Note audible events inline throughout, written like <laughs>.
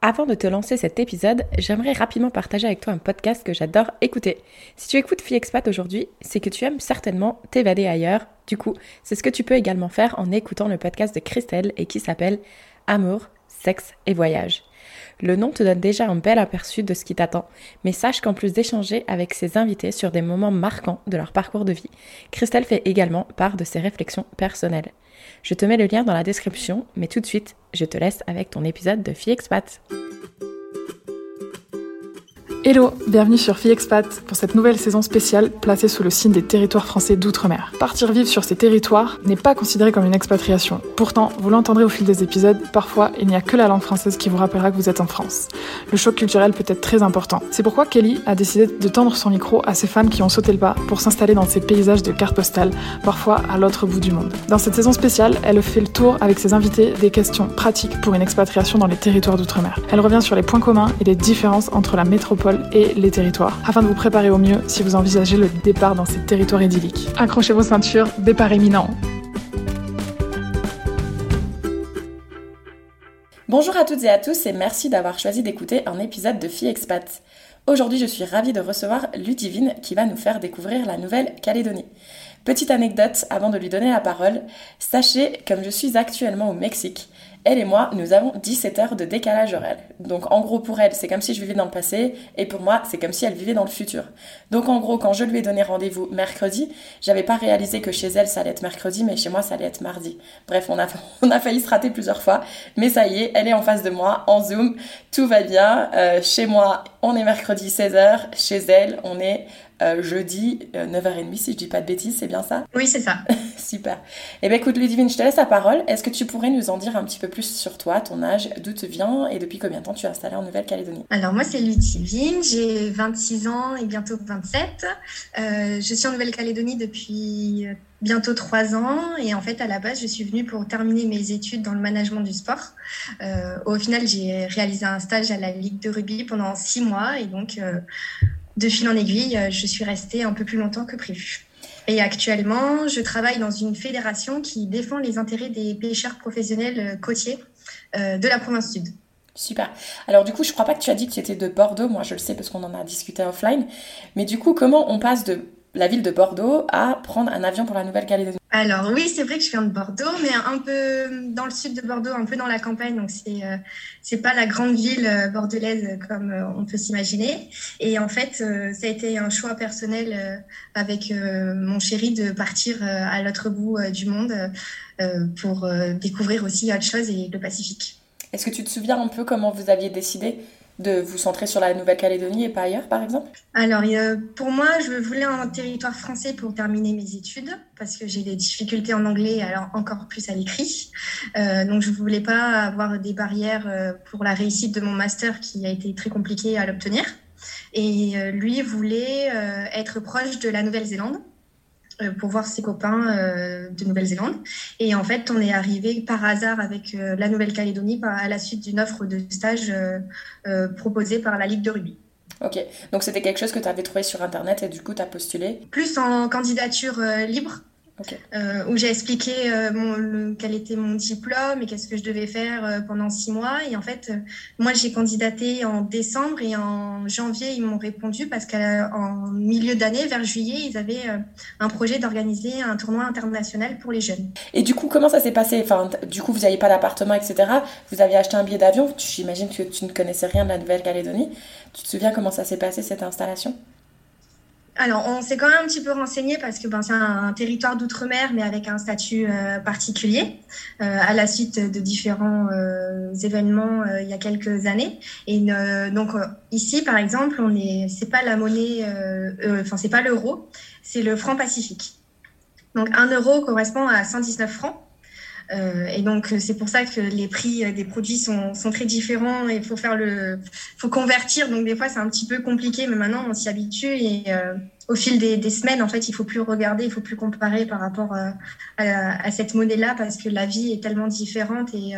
Avant de te lancer cet épisode, j'aimerais rapidement partager avec toi un podcast que j'adore écouter. Si tu écoutes Fille Expat aujourd'hui, c'est que tu aimes certainement t'évader ailleurs. Du coup, c'est ce que tu peux également faire en écoutant le podcast de Christelle et qui s'appelle Amour, sexe et voyage. Le nom te donne déjà un bel aperçu de ce qui t'attend, mais sache qu'en plus d'échanger avec ses invités sur des moments marquants de leur parcours de vie, Christelle fait également part de ses réflexions personnelles. Je te mets le lien dans la description, mais tout de suite, je te laisse avec ton épisode de Fille Expat. Hello, bienvenue sur Fille Expat pour cette nouvelle saison spéciale placée sous le signe des territoires français d'outre-mer. Partir vivre sur ces territoires n'est pas considéré comme une expatriation. Pourtant, vous l'entendrez au fil des épisodes, parfois il n'y a que la langue française qui vous rappellera que vous êtes en France. Le choc culturel peut être très important. C'est pourquoi Kelly a décidé de tendre son micro à ces femmes qui ont sauté le pas pour s'installer dans ces paysages de cartes postales, parfois à l'autre bout du monde. Dans cette saison spéciale, elle fait le tour avec ses invités des questions pratiques pour une expatriation dans les territoires d'outre-mer. Elle revient sur les points communs et les différences entre la métropole et les territoires, afin de vous préparer au mieux si vous envisagez le départ dans ces territoires idylliques. Accrochez vos ceintures, départ éminent. Bonjour à toutes et à tous et merci d'avoir choisi d'écouter un épisode de Fille Expat. Aujourd'hui, je suis ravie de recevoir Ludivine qui va nous faire découvrir la Nouvelle-Calédonie. Petite anecdote avant de lui donner la parole, sachez, comme je suis actuellement au Mexique, elle et moi, nous avons 17 heures de décalage horaire. Donc en gros, pour elle, c'est comme si je vivais dans le passé, et pour moi, c'est comme si elle vivait dans le futur. Donc en gros, quand je lui ai donné rendez-vous mercredi, j'avais pas réalisé que chez elle, ça allait être mercredi, mais chez moi, ça allait être mardi. Bref, on a, <laughs> failli se rater plusieurs fois, mais ça y est, elle est en face de moi, en Zoom, tout va bien. Euh, chez moi, on est mercredi 16h, chez elle, on est euh, jeudi 9h30 euh, si je dis pas de bêtises, c'est bien ça? Oui, c'est ça. <laughs> Super. Eh bien écoute Ludivine, je te laisse la parole. Est-ce que tu pourrais nous en dire un petit peu plus sur toi, ton âge, d'où tu viens et depuis combien de temps tu es installée en Nouvelle-Calédonie? Alors moi c'est Ludivine, j'ai 26 ans et bientôt 27. Euh, je suis en Nouvelle-Calédonie depuis bientôt trois ans. Et en fait, à la base, je suis venue pour terminer mes études dans le management du sport. au final, j'ai réalisé un stage à la Ligue de rugby pendant six mois. Et donc, de fil en aiguille, euh, je suis restée un peu plus longtemps que prévu. Et actuellement, je travaille dans une fédération qui défend les intérêts des pêcheurs professionnels euh, côtiers euh, de la province sud. Super. Alors du coup, je crois pas que tu as dit que tu étais de Bordeaux. Moi, je le sais parce qu'on en a discuté offline. Mais du coup, comment on passe de la ville de Bordeaux à prendre un avion pour la Nouvelle-Calédonie alors oui, c'est vrai que je viens de Bordeaux, mais un peu dans le sud de Bordeaux, un peu dans la campagne, donc c'est euh, c'est pas la grande ville euh, bordelaise comme euh, on peut s'imaginer. Et en fait, ça a été un choix personnel avec mon chéri de partir à l'autre bout du monde pour découvrir aussi autre chose et le Pacifique. Est-ce que tu te souviens un peu comment vous aviez décidé de vous centrer sur la Nouvelle-Calédonie et pas ailleurs, par exemple? Alors, pour moi, je voulais un territoire français pour terminer mes études parce que j'ai des difficultés en anglais, alors encore plus à l'écrit. Euh, donc, je ne voulais pas avoir des barrières euh, pour la réussite de mon master qui a été très compliqué à l'obtenir. Et euh, lui voulait être proche de la Nouvelle-Zélande. Euh, pour voir ses copains euh, de Nouvelle-Zélande. Et en fait, on est arrivé par hasard avec euh, la Nouvelle-Calédonie à la suite d'une offre de stage proposée par la Ligue de rugby. Ok, donc c'était quelque chose que tu avais trouvé sur Internet et du coup tu as postulé? Plus en candidature libre, euh, où j'ai expliqué euh, quel était mon diplôme et qu'est-ce que je devais faire euh, pendant six mois. Et en fait, moi, j'ai candidaté en décembre et en janvier, ils m'ont répondu parce qu'en milieu d'année, vers juillet, ils avaient un projet d'organiser un tournoi international pour les jeunes. Et du coup, comment ça s'est passé? Enfin, Du coup, vous n'aviez pas d'appartement, etc. Vous aviez acheté un billet d'avion. J'imagine que tu ne connaissais rien de la Nouvelle-Calédonie. Tu te souviens comment ça s'est passé cette installation? Alors, on s'est quand même un petit peu renseigné parce que ben, c'est un, territoire d'outre-mer, mais avec un statut euh, particulier, euh, à la suite de différents euh, événements il y a quelques années. Et donc ici, par exemple, on est, c'est pas la monnaie, enfin c'est pas l'euro, c'est le franc pacifique. Donc un euro correspond à 119 francs. Euh, et donc c'est pour ça que les prix des produits sont, sont très différents et il faut faire le, faut convertir. Donc des fois c'est un petit peu compliqué, mais maintenant on s'y habitue et euh, au fil des, semaines en fait il faut plus regarder, il faut plus comparer par rapport euh, à, à, cette monnaie-là parce que la vie est tellement différente et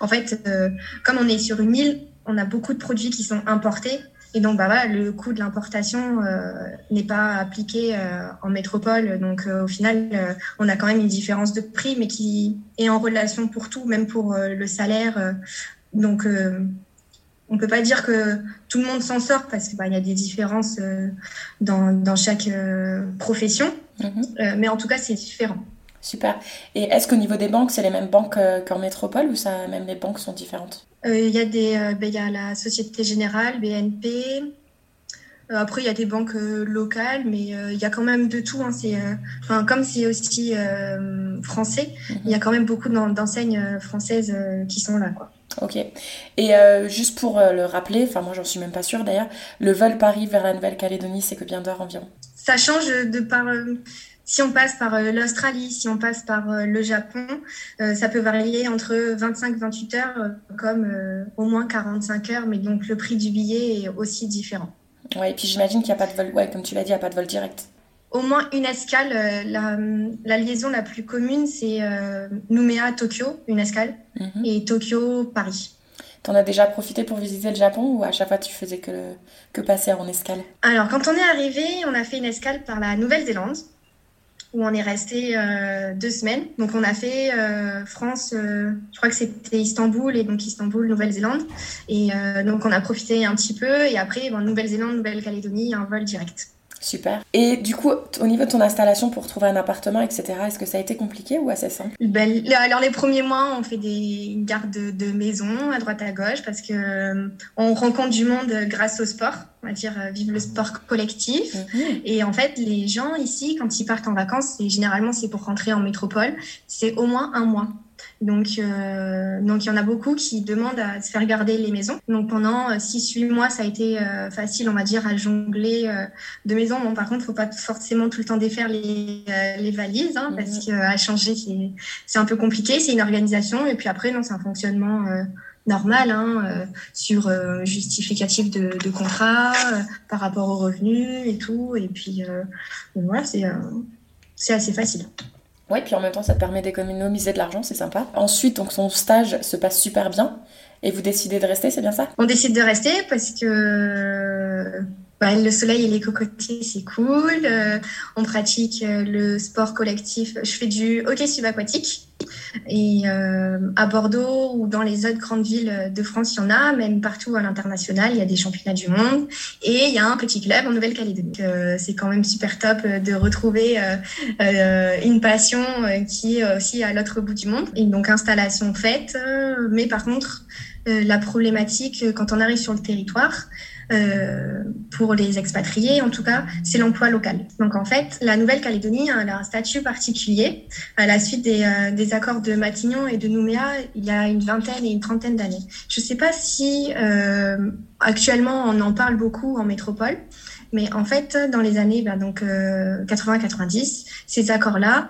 en fait comme on est sur une île, on a beaucoup de produits qui sont importés et donc, bah, voilà, le coût de l'importation euh, n'est pas appliqué euh, en métropole. Donc, euh, au final, on a quand même une différence de prix, mais qui est en relation pour tout, même pour le salaire. donc, on peut pas dire que tout le monde s'en sort parce qu'il bah, y a des différences dans, dans, chaque profession. Mhm. mais en tout cas, c'est différent. Super. Et est-ce qu'au niveau des banques, c'est les mêmes banques qu'en métropole ou ça, même les banques sont différentes? Il y, a des, ben, y a la Société Générale, BNP, euh, après, il y a des banques euh, locales, mais euh, il y a quand même de tout. Hein. C'est, comme c'est aussi français, il y a quand même beaucoup d'enseignes françaises qui sont là. Quoi. Ok. Et juste pour le rappeler, enfin moi j'en suis même pas sûre d'ailleurs, le vol Paris vers la Nouvelle-Calédonie, c'est combien d'heures environ? Ça change de par... si on passe par l'Australie, si on passe par le Japon, ça peut varier entre 25-28 heures, comme au moins 45 heures, mais donc le prix du billet est aussi différent. Ouais, et puis j'imagine qu'il n'y a pas de vol, ouais, comme tu l'as dit, il n'y a pas de vol direct. Au moins une escale. Euh, la, la, liaison la plus commune, c'est euh, Nouméa-Tokyo, une escale, mhm. et Tokyo-Paris. T'en as déjà profité pour visiter le Japon ou à chaque fois tu faisais que, que passer en escale? Alors, quand on est arrivé, on a fait une escale par la Nouvelle-Zélande où on est resté euh, deux semaines. Donc on a fait euh, France, euh, je crois que c'était Istanbul et donc Istanbul, Nouvelle-Zélande. Et donc on a profité un petit peu et après Nouvelle-Zélande, Nouvelle-Calédonie, un vol direct. Super. Et du coup, au niveau de ton installation pour trouver un appartement, etc., est-ce que ça a été compliqué ou assez simple? Ben, Alors, les premiers mois, on fait des gardes de, maison à droite à gauche parce que euh, on rencontre du monde grâce au sport. On va dire, euh, vive le sport collectif. Mhm. Et en fait, les gens ici, quand ils partent en vacances, et généralement c'est pour rentrer en métropole, c'est au moins un mois. Donc, euh, donc il y en a beaucoup qui demandent à se faire garder les maisons. Donc pendant 6-8 euh, mois, ça a été euh, facile, on va dire, à jongler de maisons. Bon, par contre, il faut pas forcément tout le temps défaire les, les valises, hein, parce mhm. qu'à changer, c'est un peu compliqué. C'est une organisation. Et puis après, non, c'est un fonctionnement normal hein, sur justificatif de, de contrat par rapport aux revenus et tout. Et puis voilà, c'est assez facile. Oui, puis en même temps, ça te permet d'économiser de l'argent, c'est sympa. Ensuite, donc son stage se passe super bien et vous décidez de rester, c'est bien ça? On décide de rester parce que le soleil et les cocotiers, c'est cool. Euh, on pratique euh, le sport collectif. Je fais du hockey subaquatique. Et euh, à Bordeaux ou dans les autres grandes villes de France, il y en a, même partout à l'international, il y a des championnats du monde. Et il y a un petit club en Nouvelle-Calédonie. c'est quand même super top de retrouver une passion qui est aussi à l'autre bout du monde. Et donc installation faite, mais par contre, la problématique quand on arrive sur le territoire, euh, pour les expatriés, en tout cas, c'est l'emploi local. Donc en fait, la Nouvelle-Calédonie a un statut particulier. À la suite des, euh, des, accords de Matignon et de Nouméa, il y a une vingtaine et une trentaine d'années. Je ne sais pas si euh, actuellement on en parle beaucoup en métropole. Mais en fait, dans les années ben, donc 80-90, ces accords-là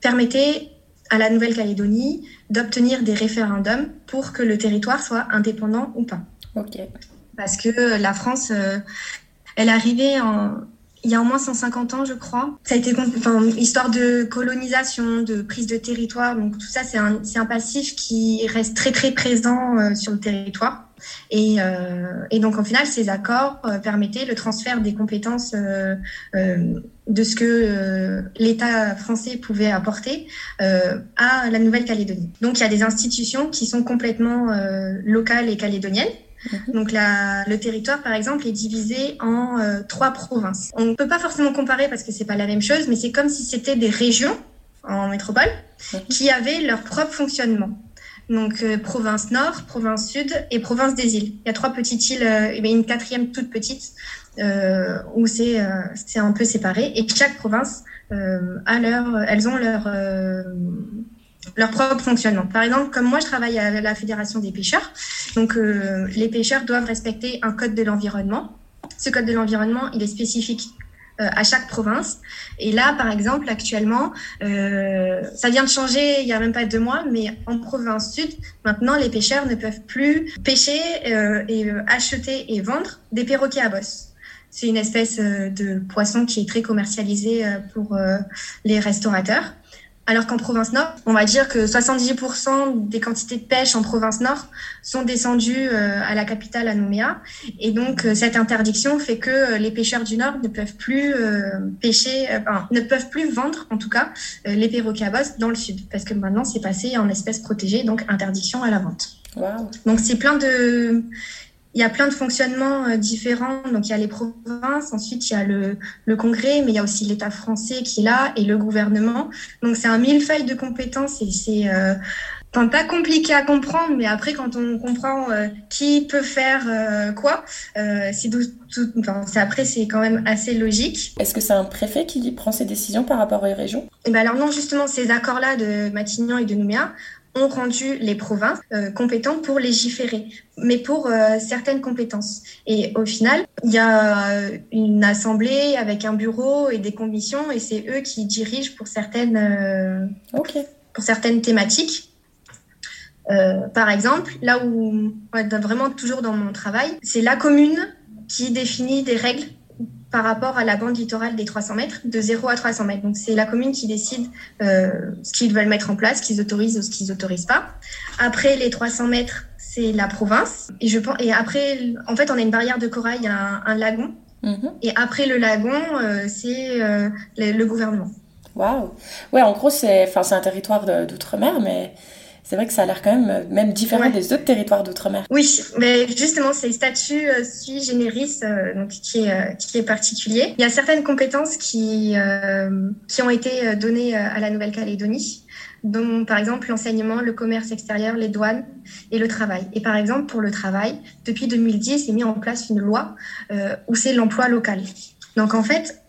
permettaient à la Nouvelle-Calédonie d'obtenir des référendums pour que le territoire soit indépendant ou pas. Ok parce que la France, euh, elle arrivée en, il y a au moins 150 ans, je crois. Ça a été enfin, histoire de colonisation, de prise de territoire. Donc tout ça, c'est un, un, passif qui reste très très présent euh, sur le territoire. Et, euh, et, donc, au final, ces accords permettaient le transfert des compétences euh, de ce que l'État français pouvait apporter à la Nouvelle-Calédonie. Donc, il y a des institutions qui sont complètement locales et calédoniennes Mhm. Donc la, le territoire, par exemple, est divisé en euh, trois provinces. On ne peut pas forcément comparer parce que c'est pas la même chose, mais c'est comme si c'était des régions en métropole mhm. qui avaient leur propre fonctionnement. Donc euh, province nord, province sud et province des îles. Il y a trois petites îles euh, et une quatrième toute petite où c'est c'est un peu séparé et chaque province a leur, elles ont leur leur propre fonctionnement. Par exemple, comme moi, je travaille à la Fédération des pêcheurs. Donc, euh, les pêcheurs doivent respecter un code de l'environnement. Ce code de l'environnement, il est spécifique euh, à chaque province. Et là, par exemple, actuellement, euh, ça vient de changer il y a même pas deux mois, mais en province sud, maintenant, les pêcheurs ne peuvent plus pêcher et acheter et vendre des perroquets à bosse. C'est une espèce de poisson qui est très commercialisé pour les restaurateurs. Alors qu'en province nord, on va dire que 70% des quantités de pêche en province nord sont descendues euh, à la capitale, à Nouméa. Et donc, euh, cette interdiction fait que euh, les pêcheurs du nord ne peuvent plus pêcher, ne peuvent plus vendre, en tout cas, les perroquets à bosse dans le sud. Parce que maintenant, c'est passé en espèces protégées, donc interdiction à la vente. Donc c'est plein de il y a plein de fonctionnements euh, différents. Donc, il y a les provinces, ensuite, il y a le, le Congrès, mais il y a aussi l'État français qui est là et le gouvernement. Donc, c'est un millefeuille de compétences et c'est euh, pas compliqué à comprendre, mais après, quand on comprend euh, qui peut faire euh, quoi, euh, c'est enfin, après, c'est quand même assez logique. Est-ce que c'est un préfet qui prend ses décisions par rapport aux régions? Et eh ben alors non, justement, ces accords-là de Matignon et de Nouméa, ont rendu les provinces euh, compétentes pour légiférer, mais pour euh, certaines compétences. Et au final, il y a euh, une assemblée avec un bureau et des commissions, et c'est eux qui dirigent pour certaines, pour certaines thématiques. par exemple, là où, vraiment toujours dans mon travail, c'est la commune qui définit des règles par rapport à la bande littorale des 300 mètres, de 0 à 300 mètres. Donc, c'est la commune qui décide euh, ce qu'ils veulent mettre en place, ce qu'ils autorisent ou ce qu'ils n'autorisent pas. Après les 300 mètres, c'est la province. Et, je pense, et après, en fait, on a une barrière de corail, un, un lagon. Mhm. Et après le lagon, euh, c'est euh, le, gouvernement. Waouh! Ouais, en gros, c'est un territoire d'outre-mer, mais c'est vrai que ça a l'air quand même euh, même différent des autres territoires d'outre-mer. Oui, mais justement, c'est le statut euh, sui generis euh, donc, qui, est, qui est particulier. Il y a certaines compétences qui, qui ont été données à la Nouvelle-Calédonie dont par exemple l'enseignement, le commerce extérieur, les douanes et le travail. Et par exemple, pour le travail, depuis 2010, est mis en place une loi où c'est l'emploi local. Donc en fait,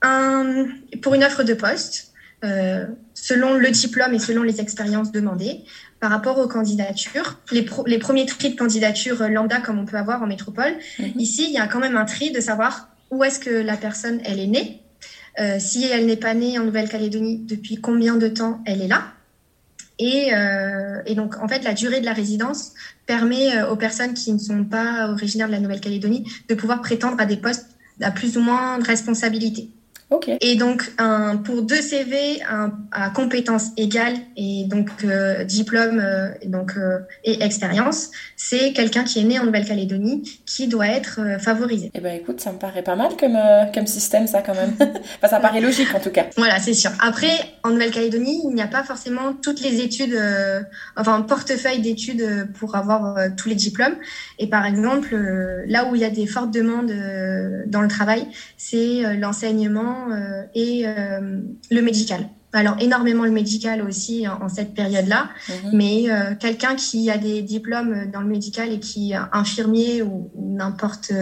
un, pour une offre de poste, euh, selon le diplôme et selon les expériences demandées par rapport aux candidatures. Les, les premiers tris de candidature lambda comme on peut avoir en métropole. Mhm. Ici, il y a quand même un tri de savoir où est-ce que la personne elle est née, euh, si elle n'est pas née en Nouvelle-Calédonie, depuis combien de temps elle est là. Et, euh, et, donc, en fait, la durée de la résidence permet aux personnes qui ne sont pas originaires de la Nouvelle-Calédonie de pouvoir prétendre à des postes à plus ou moins de responsabilité. Et donc, un, pour deux CV un, à compétences égales et donc euh, diplôme euh, et, donc, euh, et expérience, c'est quelqu'un qui est né en Nouvelle-Calédonie qui doit être favorisé. Eh ben écoute, ça me paraît pas mal comme, comme système, ça quand même. <laughs> enfin, ça paraît logique en tout cas. Voilà, c'est sûr. Après, en Nouvelle-Calédonie, il n'y a pas forcément toutes les études, enfin, un portefeuille d'études pour avoir tous les diplômes. Et par exemple, là où il y a des fortes demandes dans le travail, c'est l'enseignement euh, et euh, le médical. Alors énormément le médical aussi en, cette période-là, mhm. mais euh, quelqu'un qui a des diplômes dans le médical et qui est infirmier ou, n'importe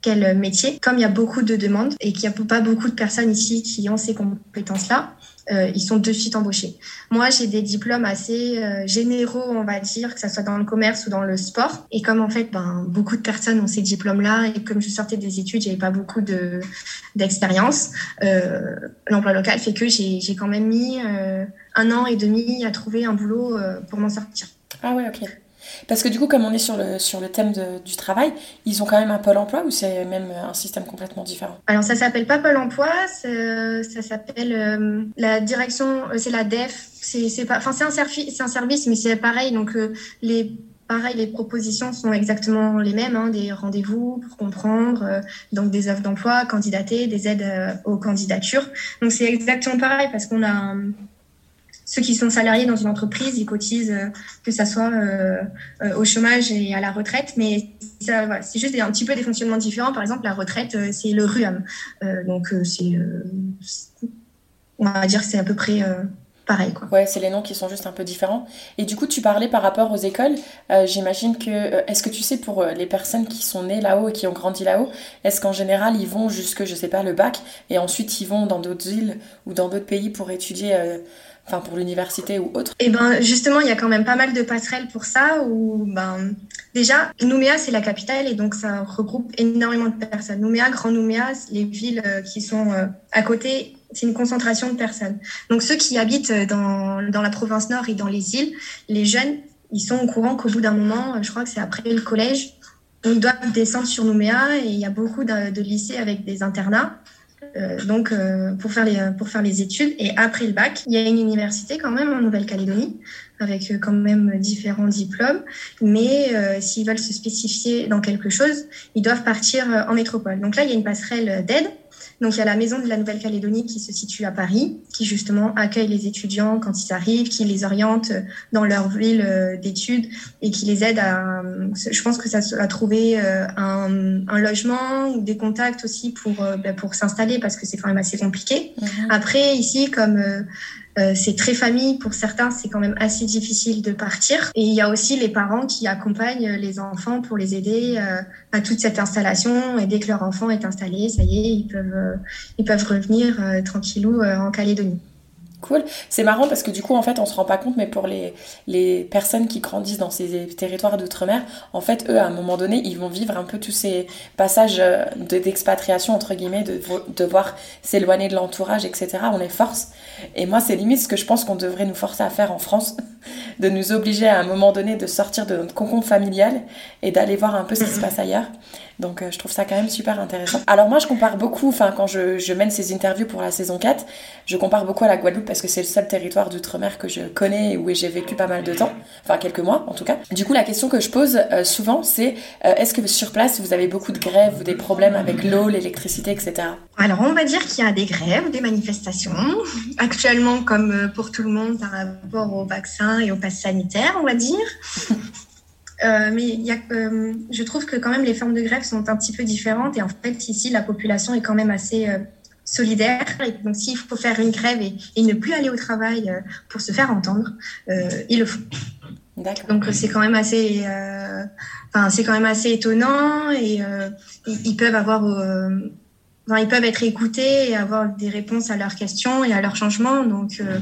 quel métier, comme il y a beaucoup de demandes et qu'il n'y a pas beaucoup de personnes ici qui ont ces compétences-là, euh, ils sont de suite embauchés. Moi, j'ai des diplômes assez euh, généraux, on va dire, que ce soit dans le commerce ou dans le sport. Et comme en fait, ben, beaucoup de personnes ont ces diplômes-là, et comme je sortais des études, j'avais pas beaucoup de d'expérience. Euh, L'emploi local fait que j'ai quand même mis euh, un an et demi à trouver un boulot pour m'en sortir. Ah ouais, ok. Parce que du coup, comme on est sur le, sur le thème du travail, ils ont quand même un pôle emploi ou c'est même un système complètement différent? Alors, ça s'appelle pas pôle emploi, ça s'appelle euh, la direction, euh, c'est la DEF. C'est un, service, un service, mais c'est pareil. Donc, euh, les Pareil, les propositions sont exactement les mêmes, hein, des rendez-vous pour comprendre, donc des offres d'emploi, candidater, des aides aux candidatures. Donc c'est exactement pareil parce qu'on a ceux qui sont salariés dans une entreprise, ils cotisent, euh, que ça soit euh, euh, au chômage et à la retraite, mais c'est juste un petit peu des fonctionnements différents. Par exemple, la retraite, c'est le RUAM. donc, c'est, on va dire que c'est à peu près pareil. Quoi. Ouais, c'est les noms qui sont juste un peu différents. Et du coup, tu parlais par rapport aux écoles. J'imagine que. Est-ce que tu sais pour les personnes qui sont nées là-haut et qui ont grandi là-haut, est-ce qu'en général ils vont jusque, je sais pas, le bac et ensuite ils vont dans d'autres îles ou dans d'autres pays pour étudier enfin pour l'université ou autre Eh ben justement, il y a quand même pas mal de passerelles pour ça. Où ben déjà, Nouméa c'est la capitale et donc ça regroupe énormément de personnes. Nouméa, Grand Nouméa, les villes euh, qui sont euh, à côté, c'est une concentration de personnes. Donc ceux qui habitent euh, dans, dans la province nord et dans les îles, les jeunes, ils sont au courant qu'au bout d'un moment, je crois que c'est après le collège, ils doivent descendre sur Nouméa et il y a beaucoup de lycées avec des internats. Euh, donc euh, pour faire les pour faire les études et après le bac, il y a une université quand même en Nouvelle-Calédonie avec euh, quand même différents diplômes, mais s'ils veulent se spécifier dans quelque chose, ils doivent partir en métropole. Donc là, il y a une passerelle d'aide, Donc il y a la maison de la Nouvelle-Calédonie qui se situe à Paris, qui justement accueille les étudiants quand ils arrivent, qui les oriente dans leur ville d'études et qui les aide à, je pense que ça à trouver un, un, logement ou des contacts aussi pour ben, pour s'installer parce que c'est quand même assez compliqué. Mhm. Après ici comme euh, c'est très famille. Pour certains, c'est quand même assez difficile de partir. Et il y a aussi les parents qui accompagnent les enfants pour les aider euh, à toute cette installation. Et dès que leur enfant est installé, ça y est, ils peuvent, euh, ils peuvent revenir tranquillou en Calédonie. C'est marrant parce que du coup, en fait, on se rend pas compte, mais pour les, les personnes qui grandissent dans ces territoires d'outre-mer, en fait, eux, à un moment donné, ils vont vivre un peu tous ces passages d'expatriation, entre guillemets, de devoir s'éloigner de l'entourage, etc. On les force. Et moi, c'est limite ce que je pense qu'on devrait nous forcer à faire en France, <laughs> de nous obliger à un moment donné de sortir de notre concombre familial et d'aller voir un peu ce qui se passe ailleurs. Donc, euh, je trouve ça quand même super intéressant. Alors, moi, je compare beaucoup, enfin, quand je, mène ces interviews pour la saison 4, je compare beaucoup à la Guadeloupe parce que c'est le seul territoire d'outre-mer que je connais et où j'ai vécu pas mal de temps, enfin, quelques mois en tout cas. Du coup, la question que je pose euh, souvent, c'est euh, est-ce que sur place, vous avez beaucoup de grèves ou des problèmes avec l'eau, l'électricité, etc. Alors, on va dire qu'il y a des grèves, des manifestations actuellement comme pour tout le monde par rapport au vaccin et au pass sanitaire, on va dire. Euh, mais y a, euh, je trouve que quand même les formes de grève sont un petit peu différentes et en fait ici la population est quand même assez solidaire. Et donc s'il faut faire une grève et, et, ne plus aller au travail pour se faire entendre, ils le font. Donc c'est quand même assez, enfin c'est quand même assez étonnant et ils peuvent avoir ils peuvent être écoutés et avoir des réponses à leurs questions et à leurs changements. Donc, euh,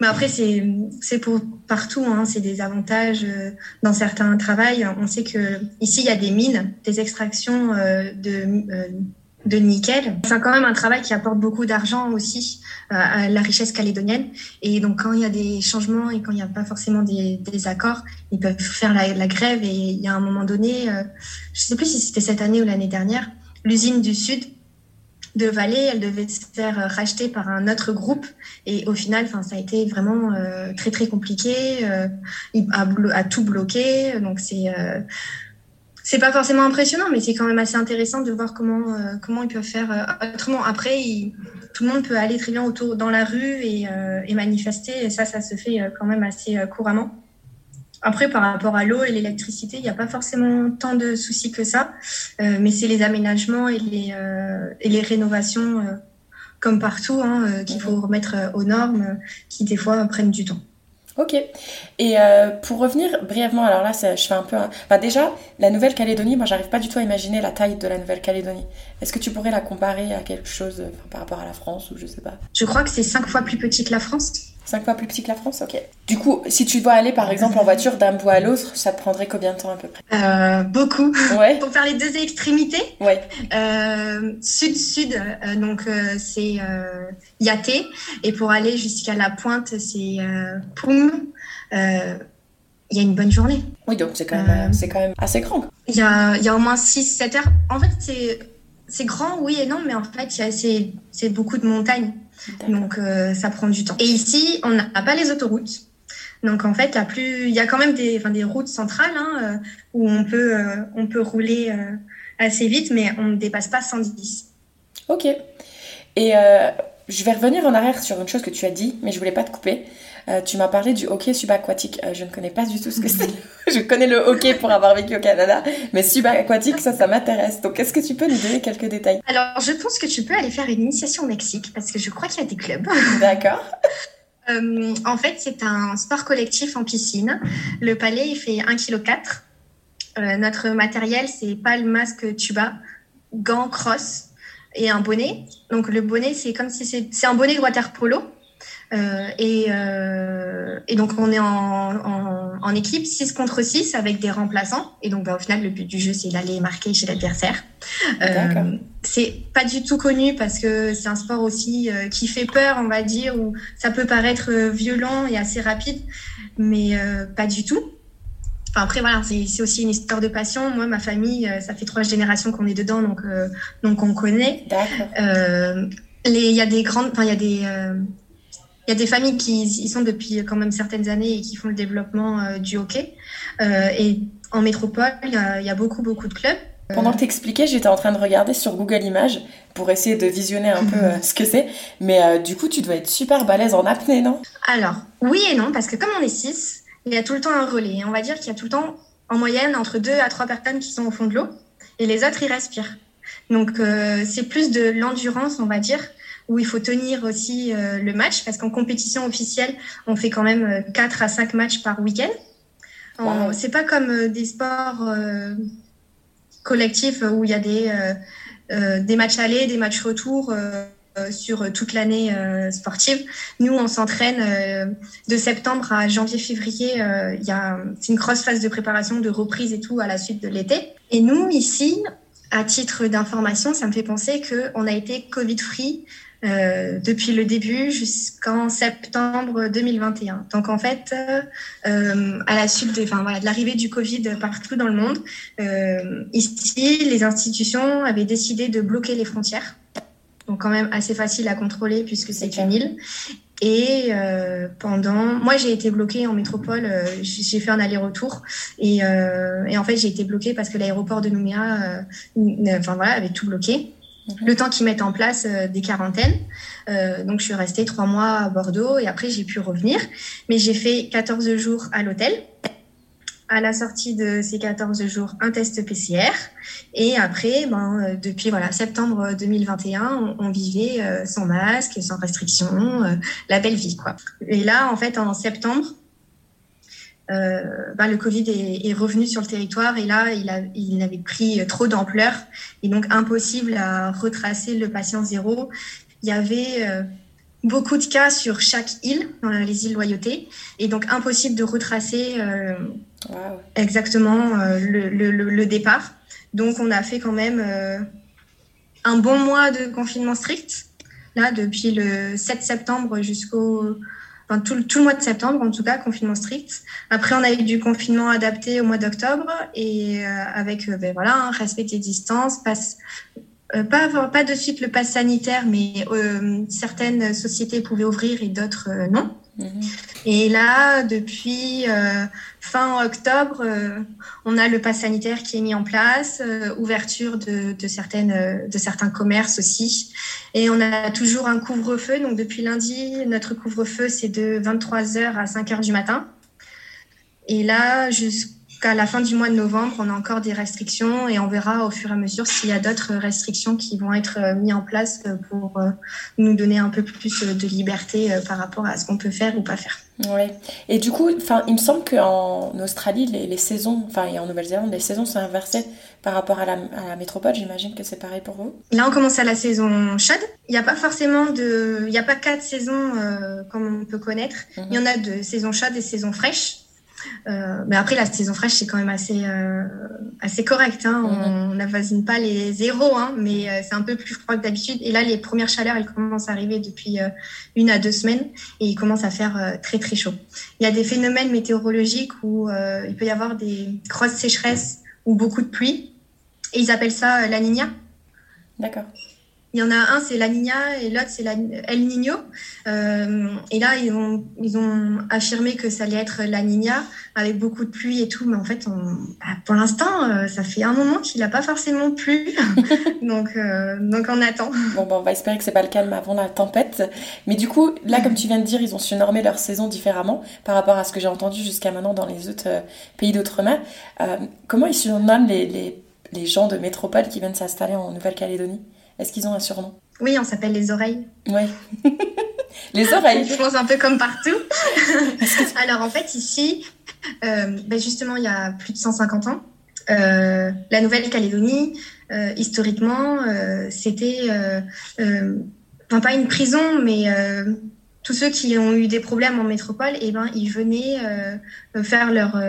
mais après, c'est c'est pour partout. Hein, c'est des avantages euh, dans certains travails. On sait que ici, il y a des mines, des extractions euh, de de nickel. C'est quand même un travail qui apporte beaucoup d'argent aussi à la richesse calédonienne. Et donc, quand il y a des changements et quand il n'y a pas forcément des, des, accords, ils peuvent faire la, la, grève. Et il y a un moment donné, je sais plus si c'était cette année ou l'année dernière, l'usine du Sud de Valais, elle devait se faire euh, racheter par un autre groupe. Et au final, ça a été vraiment euh, très très compliqué, euh, à, tout bloquer. Donc c'est c'est pas forcément impressionnant, mais c'est quand même assez intéressant de voir comment comment ils peuvent faire autrement. Après, tout le monde peut aller très bien autour dans la rue et, et manifester. Et ça, ça se fait quand même assez couramment. Après, par rapport à l'eau et l'électricité, il n'y a pas forcément tant de soucis que ça, euh, mais c'est les aménagements et les, euh, rénovations, euh, comme partout, hein, qu'il faut remettre aux normes, qui des fois prennent du temps. Ok. Et pour revenir brièvement, alors là, je fais un peu. Bah déjà, la Nouvelle-Calédonie, moi, j'arrive pas du tout à imaginer la taille de la Nouvelle-Calédonie. Est-ce que tu pourrais la comparer à quelque chose par rapport à la France ou je sais pas? Je crois que c'est cinq fois plus petit que la France. Cinq fois plus petit que la France, ok. Du coup, si tu dois aller par exemple en voiture d'un bout à l'autre, ça te prendrait combien de temps à peu près? Euh, Beaucoup. Ouais. Pour faire les deux extrémités. Ouais. Euh, Sud-sud, euh, donc c'est Yaté, et pour aller jusqu'à la pointe, c'est Poum. Il y a une bonne journée. Oui, donc c'est quand, même, quand même assez grand. Il y a, y a au moins 6-7 heures. En fait, c'est, c'est grand, oui et non, mais en fait, c'est, c'est beaucoup de montagnes. Donc euh, ça prend du temps. Et ici, on n'a pas les autoroutes. Donc en fait, il y a quand même des, enfin, des routes centrales hein, euh, où on peut, euh, on peut rouler assez vite, mais on ne dépasse pas 110. Ok. Et je vais revenir en arrière sur une chose que tu as dit, mais je voulais pas te couper. Euh, tu m'as parlé du hockey subaquatique. Euh, je ne connais pas du tout ce que c'est. <laughs> je connais le hockey pour avoir vécu au Canada, mais subaquatique, ça, ça m'intéresse. Donc, est-ce que tu peux nous donner quelques détails? Alors, je pense que tu peux aller faire une initiation au Mexique parce que je crois qu'il y a des clubs. <laughs> D'accord. <laughs> Euh, en fait, c'est un sport collectif en piscine. Le palais, il fait 1,4 kg. notre matériel, c'est pas le masque tuba, gants, crosse et un bonnet. Donc, le bonnet, c'est comme si c'est un bonnet de water polo euh, et, euh, et, donc, on est en, en, en, équipe 6 contre 6 avec des remplaçants. Et donc, bah, au final, le but du jeu, c'est d'aller marquer chez l'adversaire. Euh, c'est pas du tout connu parce que c'est un sport aussi euh, qui fait peur, on va dire, où ça peut paraître euh, violent et assez rapide, mais pas du tout. Enfin, après, voilà, c'est aussi une histoire de passion. Moi, ma famille, ça fait trois générations qu'on est dedans, donc, donc on connaît. Il y a des grandes, enfin, il y a des il y a des familles qui y sont depuis quand même certaines années et qui font le développement euh, du hockey. Euh, et en métropole, il y, a, beaucoup, beaucoup de clubs. Pendant que t'expliquais, j'étais en train de regarder sur Google Images pour essayer de visionner un peu ce que c'est. Mais du coup, tu dois être super balèze en apnée, non? Alors, oui et non, parce que comme on est 6, il y a tout le temps un relais. On va dire qu'il y a tout le temps, en moyenne, entre 2 à 3 personnes qui sont au fond de l'eau et les autres, ils respirent. Donc, euh, c'est plus de l'endurance, on va dire, où il faut tenir aussi euh, le match, parce qu'en compétition officielle, on fait quand même 4 euh, à 5 matchs par week-end. Wow. C'est pas comme des sports collectifs où il y a des, des matchs allés, des matchs retour sur toute l'année sportive. Nous, on s'entraîne de septembre à janvier-février. Il y a c'est une grosse phase de préparation, de reprise et tout à la suite de l'été. Et nous, ici, à titre d'information, ça me fait penser qu'on a été Covid-free euh, depuis le début jusqu'en septembre 2021. Donc en fait, euh, à la suite de, l'arrivée du Covid partout dans le monde, euh, ici, les institutions avaient décidé de bloquer les frontières. Donc quand même assez facile à contrôler puisque c'est une île. Et euh, pendant, moi j'ai été bloquée en métropole, euh, j'ai fait un aller-retour et, euh, en fait j'ai été bloquée parce que l'aéroport de Nouméa, euh, avait tout bloqué. Le temps qu'ils mettent en place euh, des quarantaines. donc je suis restée trois mois à Bordeaux et après j'ai pu revenir. Mais j'ai fait 14 jours à l'hôtel à la sortie de ces 14 jours un test PCR et après ben, euh, depuis voilà septembre 2021 on, vivait euh, sans masque sans restriction euh, la belle vie quoi et là en fait en septembre ben, le Covid est, revenu sur le territoire et là il, avait pris trop d'ampleur et donc impossible à retracer le patient zéro il y avait beaucoup de cas sur chaque île dans les îles Loyauté et donc impossible de retracer Exactement, euh, le, le, le, départ. Donc, on a fait quand même euh, un bon mois de confinement strict, là, depuis le 7 septembre jusqu'au. Tout, tout, le mois de septembre, en tout cas, confinement strict. Après, on a eu du confinement adapté au mois d'octobre et euh, avec, ben, voilà, un respect des distances, passe, pas, pas de suite le pass sanitaire, mais certaines sociétés pouvaient ouvrir et d'autres non. Mhm. Et là, depuis euh, fin octobre, euh, on a le pass sanitaire qui est mis en place, euh, ouverture de, certaines, de certains commerces aussi. Et on a toujours un couvre-feu. Donc depuis lundi, notre couvre-feu, c'est de 23h à 5h du matin. Et là, jusqu'à à la fin du mois de novembre, on a encore des restrictions et on verra au fur et à mesure s'il y a d'autres restrictions qui vont être euh, mises en place euh, pour euh, nous donner un peu plus de liberté par rapport à ce qu'on peut faire ou pas faire. Oui. Et du coup, il me semble qu'en Australie, les, les saisons, enfin, et en Nouvelle-Zélande, les saisons sont inversées par rapport à la, à la métropole. J'imagine que c'est pareil pour vous. Là, on commence à la saison chaude. Il n'y a pas forcément de. Il n'y a pas quatre saisons comme on peut connaître. Il y en a de saisons chaudes et saisons fraîches. Euh, mais après, la saison fraîche, c'est quand même assez, euh, assez correct. Hein. On mhm. n'avoisine pas les zéros, hein, mais euh, c'est un peu plus froid que d'habitude. Et là, les premières chaleurs, elles commencent à arriver depuis une à deux semaines et il commence à faire très, très chaud. Il y a des phénomènes météorologiques où il peut y avoir des grosses sécheresses ou beaucoup de pluie. Et ils appellent ça la Nina. D'accord. Il y en a un, c'est la Nina et l'autre, c'est El Niño. Euh, et là, ils ont, ils ont affirmé que ça allait être la Nina avec beaucoup de pluie et tout. Mais en fait, on, bah, pour l'instant, euh, ça fait un moment qu'il n'a pas forcément plu. <laughs> donc, euh, donc, on attend. Bon, bah, on va espérer que c'est pas le calme avant la tempête. Mais du coup, là, comme tu viens de dire, ils ont surnommé leur saison différemment par rapport à ce que j'ai entendu jusqu'à maintenant dans les autres pays d'outre-mer. comment ils surnomment les, les, les gens de métropole qui viennent s'installer en Nouvelle-Calédonie? Est-ce qu'ils ont un surnom? Oui, on s'appelle les oreilles. Oui. <laughs> les oreilles. Je pense un peu comme partout. <laughs> Alors en fait, ici, euh, ben justement, il y a plus de 150 ans, euh, la Nouvelle-Calédonie, euh, historiquement, c'était, enfin pas une prison, mais tous ceux qui ont eu des problèmes en métropole, eh ben, ils venaient faire leur,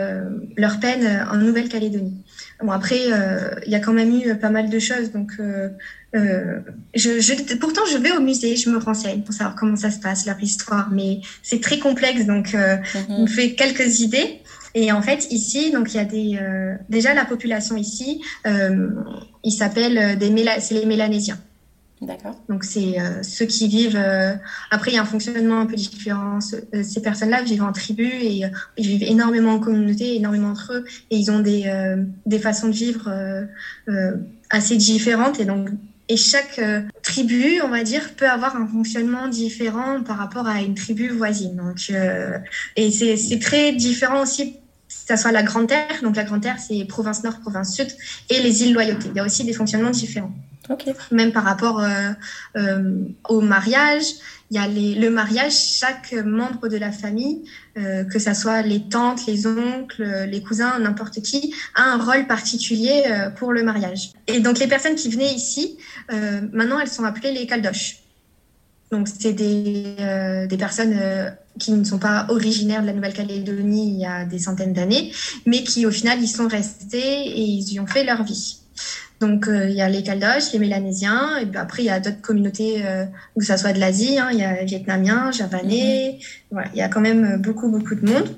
leur peine en Nouvelle-Calédonie. Bon, après, il y a quand même eu pas mal de choses, donc euh, je, je, pourtant, je vais au musée, je me renseigne pour savoir comment ça se passe, leur histoire, mais c'est très complexe, donc euh, mhm. on me fait quelques idées. Et en fait, ici, donc il y a des euh, déjà la population ici, euh, ils s'appellent des Méla c'est les Mélanésiens. D'accord. Donc, c'est euh, ceux qui vivent. euh, Après, il y a un fonctionnement un peu différent. Ce- euh, Ces personnes-là vivent en tribu et euh, ils vivent énormément en communauté, énormément entre eux. Et ils ont des, euh, des façons de vivre euh, euh, assez différentes. Et donc, et chaque euh, tribu, on va dire, peut avoir un fonctionnement différent par rapport à une tribu voisine. Donc, euh, et c'est très différent aussi, que ça soit la Grande Terre. Donc, la Grande Terre, c'est province Nord, province Sud, et les îles Loyauté. Il y a aussi des fonctionnements différents Ok. même par rapport euh, euh, au mariage. Il y a le mariage, chaque membre de la famille, euh, que ça soit les tantes, les oncles, euh, les cousins, n'importe qui, a un rôle particulier euh, pour le mariage. Et donc les personnes qui venaient ici, maintenant elles sont appelées les caldoches. Donc c'est des, personnes qui ne sont pas originaires de la Nouvelle-Calédonie il y a des centaines d'années, mais qui au final y sont restés et ils y ont fait leur vie. Donc, euh, il y a les Caldoches, les Mélanésiens, et puis après, il y a d'autres communautés, euh, que ça soit de l'Asie, hein, il y a Vietnamiens, Javanais, voilà, il y a quand même euh, beaucoup, beaucoup de monde.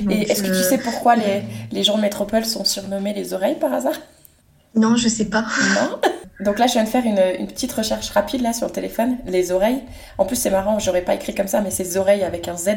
Donc, Et est-ce que tu euh, sais pourquoi les, les gens de métropole sont surnommés les oreilles par hasard? Non, je sais pas. Non? <laughs> Donc là, je viens de faire une, une petite recherche rapide là sur le téléphone, les oreilles. En plus, c'est marrant, j'aurais pas écrit comme ça, mais c'est oreilles avec un Z.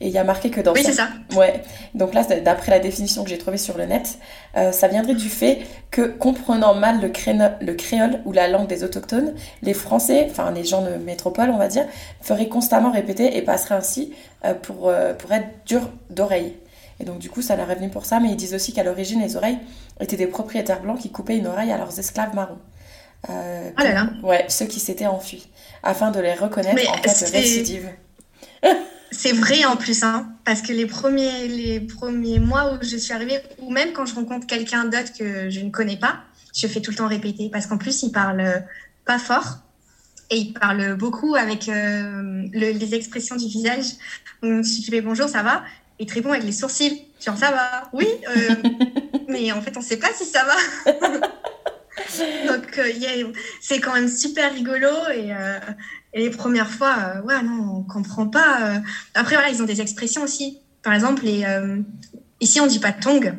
Et il y a marqué que dans Oui, c'est ça. Ouais, donc là, d'après la définition que j'ai trouvée sur le net, euh, ça viendrait du fait que, comprenant mal le, créno- le créole ou la langue des autochtones, les Français, enfin les gens de métropole, on va dire, feraient constamment répéter et passeraient ainsi euh, pour, euh, pour être durs d'oreilles. Et donc, du coup, ça leur est venu pour ça, mais ils disent aussi qu'à l'origine, les oreilles étaient des propriétaires blancs qui coupaient une oreille à leurs esclaves marrons. Euh, Oh là là. Ouais, ceux qui s'étaient enfuis, afin de les reconnaître Mais en cas de récidive. C'est vrai en plus, hein, parce que les premiers, les premiers mois où je suis arrivée, ou même quand je rencontre quelqu'un d'autre que je ne connais pas, je fais tout le temps répéter, parce qu'en plus, il parle euh, pas fort et il parle beaucoup avec euh, le- les expressions du visage. Donc, si tu fais bonjour, ça va Il te répond avec les sourcils, genre ça va, oui, euh, <laughs> mais en fait, on sait pas si ça va. <laughs> <laughs> Donc, euh, c'est quand même super rigolo et, euh, et les premières fois, euh, ouais, non, on comprend pas. euh. Après, voilà, ils ont des expressions aussi. Par exemple, les, ici, on dit pas tongue,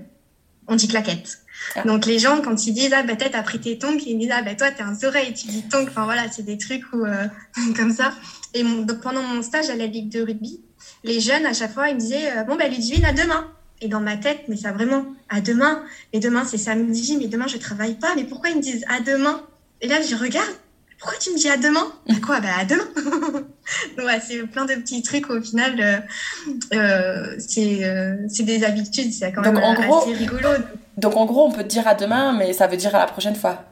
on dit claquette. Ah. Donc, les gens, quand ils disent, ah, bah, peut-être après tes tongs, ils disent, ah, bah, toi, t'es un oreille, tu dis tongue. Enfin, voilà, c'est des trucs où, <laughs> comme ça. Et mon- donc, pendant mon stage à la Ligue de rugby, les jeunes, à chaque fois, ils me disaient, bon, bah, Ludivine, à demain. Et dans ma tête, mais ça vraiment, à demain. Mais demain, c'est samedi, mais demain, je travaille pas. Mais pourquoi ils me disent à demain? Et là, je regarde. Pourquoi tu me dis à demain? À quoi? Bah à demain. Donc, <laughs> ouais, c'est plein de petits trucs au final. euh, euh, c'est euh, c'est des habitudes, c'est quand Donc, même en euh, gros- assez rigolo. Donc en gros, on peut te dire à demain, mais ça veut dire à la prochaine fois.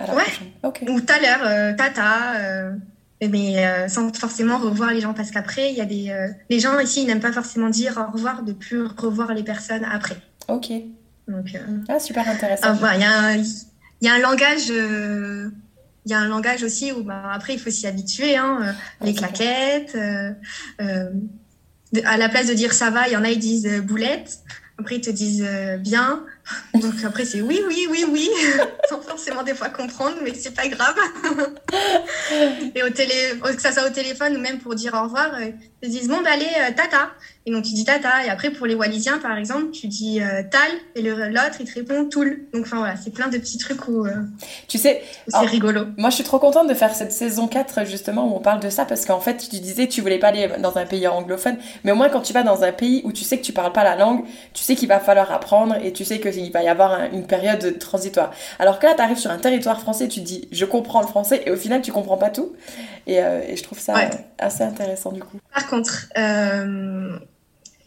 À la Ouais. prochaine. Ok. Ou tout à l'heure, euh, tata. Mais euh, sans forcément revoir les gens parce qu'après, il y a des euh, les gens ici, ils n'aiment pas forcément dire au revoir de plus revoir les personnes après. Ok. Donc euh, Ah, super intéressant. Ah, il y, a un- il y a un langage, il y a un langage aussi où bah, après il faut s'y habituer. Hein, les clair. claquettes. de- à la place de dire ça va, il y en a ils disent boulette. Après ils te disent bien. Donc après c'est oui oui oui oui, <laughs> sans forcément des fois comprendre, mais c'est pas grave. <laughs> Et au télé, que ça soit au téléphone ou même pour dire au revoir, euh, ils disent bon bah allez euh, tata. Et donc tu dis tata. Et après pour les Wallisiens par exemple, tu dis euh, tal et le- l'autre il te répond toul. Donc enfin voilà, c'est plein de petits trucs où, euh, Tu sais, c'est rigolo. moi je suis trop contente de faire cette saison 4 justement où on parle de ça parce qu'en fait tu disais tu voulais pas aller dans un pays anglophone, mais au moins quand tu vas dans un pays où tu sais que tu parles pas la langue, tu sais qu'il va falloir apprendre et tu sais qu'il va y avoir un- une période transitoire. Alors que là tu arrives sur un territoire français, tu te dis je comprends le français et au final tu comprends pas tout. Et, euh, et je trouve ça Ouais. assez intéressant du coup. Par contre,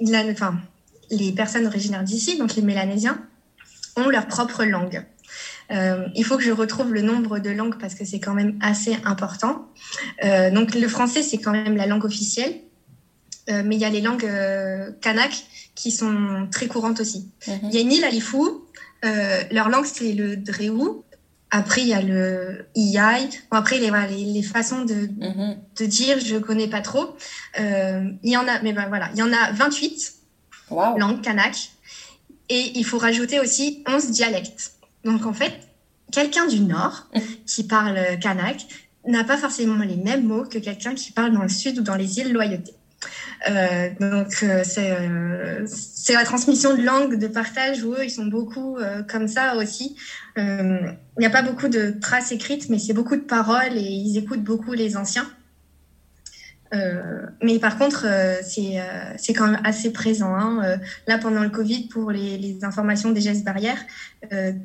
enfin, les personnes originaires d'ici, donc les Mélanésiens, ont leur propre langue. Euh, il faut que je retrouve le nombre de langues parce que c'est quand même assez important. Euh, donc le français, c'est quand même la langue officielle. Euh, mais il y a les langues kanak qui sont très courantes aussi. Mhm. Il y a une île à Lifou, leur langue c'est le Dréou. Après, il y a le Iyai. Bon, après, les, les, les façons de, Mhm. de dire, je connais pas trop. Euh, il y en a, mais ben voilà, il y en a 28 Waouh. langues kanak et il faut rajouter aussi 11 dialectes. Donc en fait, quelqu'un du nord qui parle kanak n'a pas forcément les mêmes mots que quelqu'un qui parle dans le sud ou dans les îles Loyauté. donc c'est la transmission de langue, de partage où eux ils sont beaucoup comme ça aussi. Il n'y a pas beaucoup de traces écrites, mais c'est beaucoup de paroles et ils écoutent beaucoup les anciens. Euh, mais par contre, euh, c'est euh, quand même assez présent. Hein. là, pendant le Covid, pour les, les informations des gestes barrières,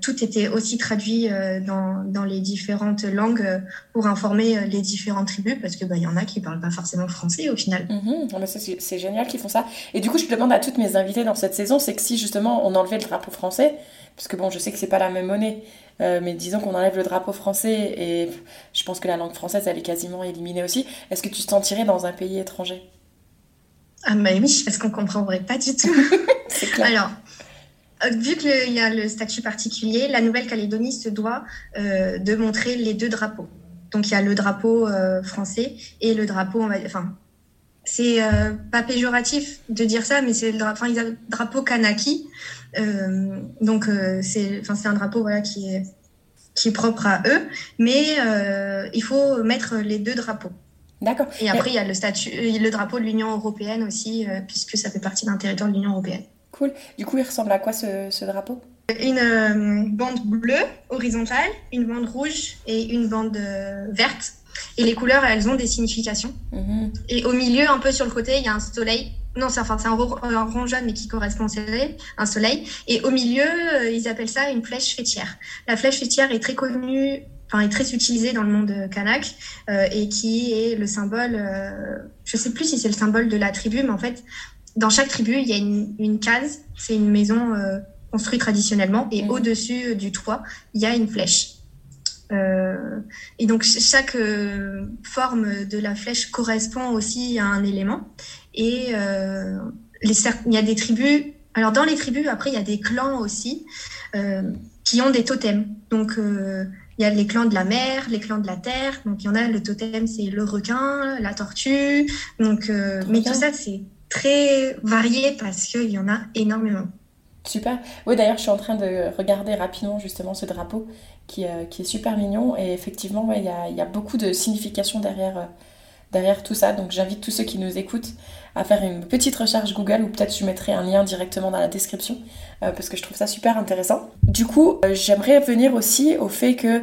tout était aussi traduit dans, dans les différentes langues pour informer les différentes tribus, parce que bah, y en a qui parlent pas forcément français au final. Mhm. c'est génial qu'ils font ça. Et du coup, je demande à toutes mes invitées dans cette saison, c'est que si justement on enlevait le drapeau français, parce que bon, je sais que c'est pas la même monnaie, euh, mais disons qu'on enlève le drapeau français et je pense que la langue française, elle est quasiment éliminée aussi. Est-ce que tu te sentirais dans un pays étranger? Ah, mais oui, parce qu'on comprendrait pas du tout? <laughs> c'est clair. Alors, euh, vu qu'il y a le statut particulier, la Nouvelle-Calédonie se doit euh, de montrer les deux drapeaux. Donc, il y a le drapeau français et le drapeau, on va, enfin, c'est pas péjoratif de dire ça, mais c'est le drapeau Kanaki. Euh, donc euh, c'est, un drapeau voilà qui est qui est propre à eux, mais euh, il faut mettre les deux drapeaux. D'accord. Et après, il y a le statut, le drapeau de l'Union européenne aussi, puisque ça fait partie d'un territoire de l'Union européenne. Cool. Du coup, il ressemble à quoi ce, ce drapeau? Une bande bleue horizontale, une bande rouge et une bande verte. Et les couleurs, elles ont des significations. Mhm. Et au milieu, un peu sur le côté, il y a un soleil non, c'est enfin, un, rond jaune, mais qui correspond au soleil, un soleil. Et au milieu, euh, ils appellent ça une flèche fêtière. La flèche fêtière est très connue, enfin, est très utilisée dans le monde kanak, euh, et qui est le symbole, euh, je sais plus si c'est le symbole de la tribu, mais en fait, dans chaque tribu, il y a une, une case, c'est une maison euh, construite traditionnellement, et mmh. au-dessus du toit, il y a une flèche. Euh, et donc chaque euh, forme de la flèche correspond aussi à un élément. Et euh, les, il y a des tribus. Alors dans les tribus, après, il y a des clans aussi qui ont des totems. Donc il y a les clans de la mer, les clans de la terre. Donc il y en a, le totem, c'est le requin, la tortue. Donc, mais tout ça, c'est très varié parce qu'il y en a énormément. Super. Oui, d'ailleurs, je suis en train de regarder rapidement justement ce drapeau qui, euh, qui est super mignon. Et effectivement, il y, a, y, a, beaucoup de signification derrière, euh, derrière tout ça. Donc, j'invite tous ceux qui nous écoutent à faire une petite recherche Google ou peut-être je mettrai un lien directement dans la description euh, parce que je trouve ça super intéressant. Du coup, j'aimerais venir aussi au fait que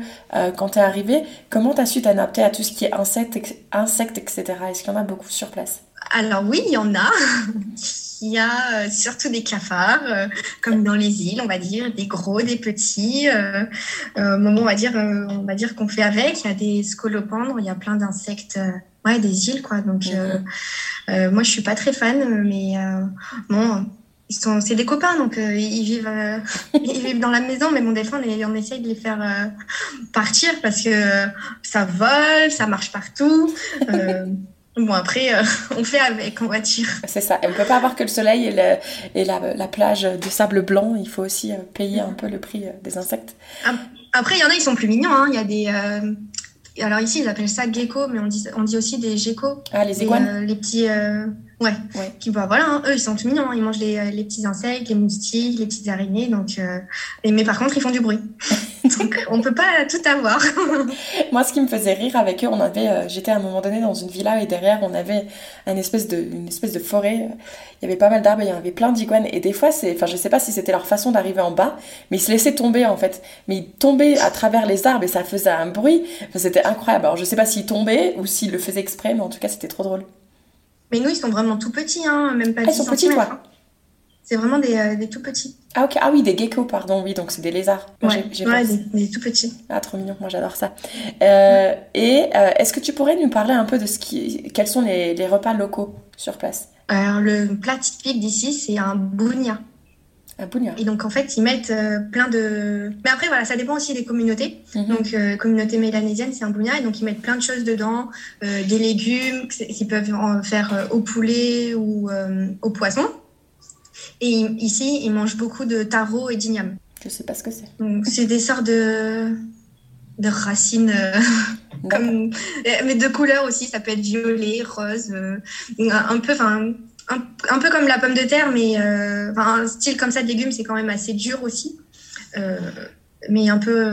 quand tu es arrivé, comment tu as su t'adapter à tout ce qui est insectes, insectes etc. Est-ce qu'il y en a beaucoup sur place? Alors oui, il y en a. <laughs> il y a euh, surtout des cafards, euh, comme dans les îles, on va dire, des gros, des petits. Euh, moment, on va dire, on va dire qu'on fait avec. Il y a des scolopendres, il y a plein d'insectes. Ouais, des îles, quoi. Donc, mhm. moi, je suis pas très fan, mais bon, ils sont, c'est des copains, donc ils vivent, <laughs> ils vivent dans la maison, mais bon, des fois, on, on essaye de les faire partir parce que ça vole, ça marche partout. <laughs> Bon, après, euh, on fait avec, on va dire. C'est ça. Et on peut pas avoir que le soleil et, et la, la, plage de sable blanc. Il faut aussi euh, payer un peu le prix euh, des insectes. Après, il y en a, ils sont plus mignons. Hein. Il y a des. Alors ici, ils appellent ça gecko, mais on dit, on dit aussi des geckos. Ah, les iguanes Les petits. Ouais. ouais. Qui, bah, voilà, hein. eux, ils sont tout mignons. Hein. Ils mangent les, les, petits insectes, les moustiques, les petites araignées. Donc, et, mais par contre, ils font du bruit. <laughs> Donc, on peut pas tout avoir. <laughs> Moi, ce qui me faisait rire avec eux, on avait, euh, j'étais à un moment donné dans une villa et derrière, on avait une espèce de, une espèce de forêt. Il y avait pas mal d'arbres, il y avait plein d'iguanes. Et des fois, c'est, enfin, je sais pas si c'était leur façon d'arriver en bas, mais ils se laissaient tomber en fait. Mais ils tombaient à travers les arbres et ça faisait un bruit. Enfin, c'était incroyable. Alors, je sais pas s'ils tombaient ou s'ils le faisaient exprès, mais en tout cas, c'était trop drôle. Mais nous, ils sont vraiment tout petits, hein, même pas ah, ils sont petits, toi c'est vraiment des, euh, des, tout petits. Ah, ok. ah oui, des geckos, pardon. Oui, donc c'est des lézards. ouais, des, des, tout petits. Ah, trop mignon. Moi, j'adore ça. Euh, et euh, est-ce que tu pourrais nous parler un peu de ce qui... quels sont les, les repas locaux sur place? Alors, le plat typique d'ici, c'est un bougna. Et donc, en fait, ils mettent plein de... Mais après, voilà, ça dépend aussi des communautés. Mhm. Donc, communauté mélanésienne, c'est un bougna. Et donc, ils mettent plein de choses dedans. des légumes qu'ils peuvent en faire au poulet ou au poisson. Et ici, ils mangent beaucoup de taro et d'igname. Je sais pas ce que c'est. C'est des sortes de, de racines, euh, comme, mais de couleurs aussi. Ça peut être violet, rose, euh, un peu, enfin, un, peu comme la pomme de terre, mais euh, un style comme ça de légumes, c'est quand même assez dur aussi. mais un peu,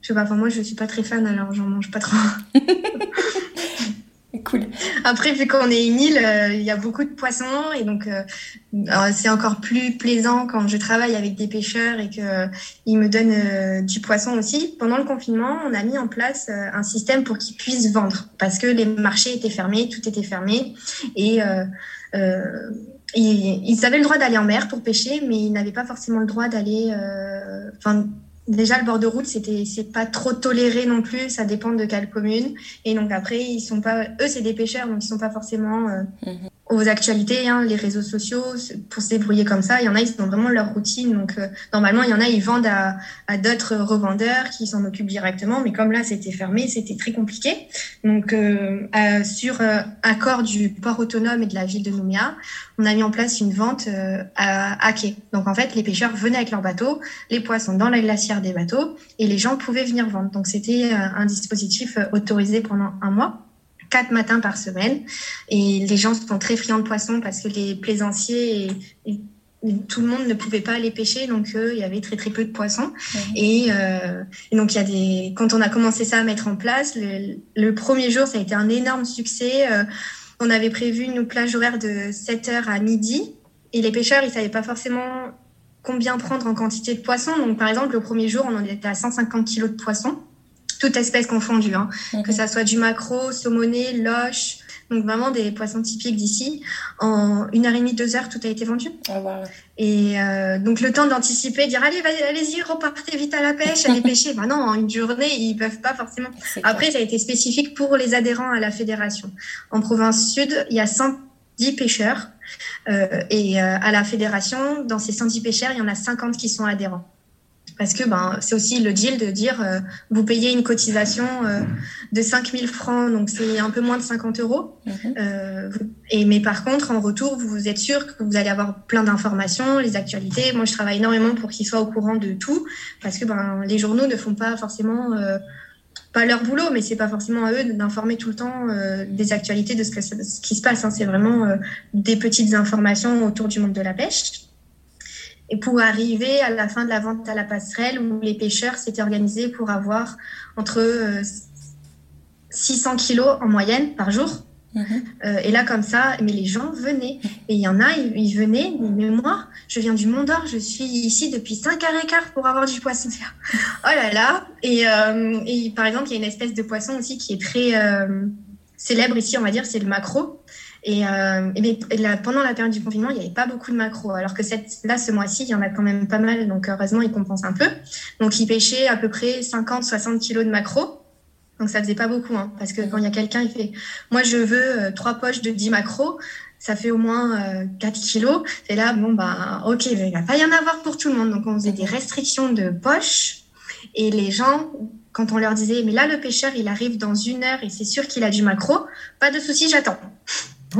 je sais pas, moi je suis pas très fan, alors j'en mange pas trop. <laughs> cool. Après, vu qu'on est une île, il y a beaucoup de poissons et donc c'est encore plus plaisant quand je travaille avec des pêcheurs et qu'ils me donnent du poisson aussi. Pendant le confinement, on a mis en place un système pour qu'ils puissent vendre parce que les marchés étaient fermés, tout était fermé et ils, avaient le droit d'aller en mer pour pêcher, mais ils n'avaient pas forcément le droit d'aller. Euh, enfin, déjà le bord de route, c'était c'est pas trop toléré non plus. Ça dépend de quelle commune. Et donc après, ils sont pas. Eux, c'est des pêcheurs, donc ils sont pas forcément. Euh, mhm aux actualités, hein, les réseaux sociaux, pour se débrouiller comme ça. Il y en a, ils ont vraiment leur routine. Donc, euh, normalement, il y en a, ils vendent à, à d'autres revendeurs qui s'en occupent directement. Mais comme là, c'était fermé, c'était très compliqué. Donc, euh, sur euh, accord du port autonome et de la ville de Nouméa, on a mis en place une vente à, à quai. Donc, en fait, les pêcheurs venaient avec leurs bateaux, les poissons dans la glacière des bateaux, et les gens pouvaient venir vendre. Donc, c'était un dispositif autorisé pendant un mois quatre matins par semaine. Et les gens sont très friands de poissons parce que les plaisanciers et, tout le monde ne pouvait pas aller pêcher, donc euh, il y avait très très peu de poissons. Et, euh, et, donc il y a des, quand on a commencé ça à mettre en place, le, premier jour ça a été un énorme succès. Euh, on avait prévu une plage horaire de 7h à midi et les pêcheurs ils savaient pas forcément combien prendre en quantité de poissons. Donc par exemple le premier jour on en était à 150 kilos de poissons toute espèce confondue, hein. que ça soit du maquereau, saumoné, loche, donc vraiment des poissons typiques d'ici. En une heure et demie, deux heures, tout a été vendu. Ah, et euh, donc le temps d'anticiper, dire allez, allez-y, repartez vite à la pêche, allez <laughs> pêcher. ben non, en une journée, ils peuvent pas forcément. Après, ça a été spécifique pour les adhérents à la fédération. En province sud, il y a 110 pêcheurs. Euh, et euh, à la fédération, dans ces 110 pêcheurs, il y en a 50 qui sont adhérents parce que ben, c'est aussi le deal de dire euh, vous payez une cotisation euh, de 5000 francs, donc c'est un peu moins de 50 euros. Mhm. Euh, et, mais par contre, en retour, vous êtes sûr que vous allez avoir plein d'informations, les actualités. Moi, je travaille énormément pour qu'ils soient au courant de tout, parce que ben, les journaux ne font pas forcément pas leur boulot, mais c'est pas forcément à eux d'informer tout le temps des actualités de ce, qui se passe. Hein. C'est vraiment des petites informations autour du monde de la pêche. Et pour arriver à la fin de la vente à la passerelle, où les pêcheurs s'étaient organisés pour avoir entre 600 euh, kilos en moyenne par jour. Euh, et là, comme ça, mais les gens venaient. Et il y en a, ils, venaient, mais moi, je viens du Mont d'Or, je suis ici depuis 5 heures et quart pour avoir du poisson. oh là là et, euh, et, par exemple, il y a une espèce de poisson aussi qui est très célèbre ici, on va dire, c'est le maquereau. Et, euh, pendant la période du confinement, il n'y avait pas beaucoup de macros, alors que là, ce mois-ci, il y en a quand même pas mal, donc heureusement, ils compensent un peu. Donc, ils pêchaient à peu près 50-60 kilos de macros. Donc, ça faisait pas beaucoup, hein, parce que quand il y a quelqu'un, il fait Moi, je veux euh, trois poches de 10 macros, ça fait au moins euh, 4 kilos. Et là, bon, bah, ok, il va pas y en avoir pour tout le monde. Donc, on faisait des restrictions de poches. Et les gens, quand on leur disait, mais là, le pêcheur, il arrive dans une heure et c'est sûr qu'il a du macro, pas de souci, j'attends.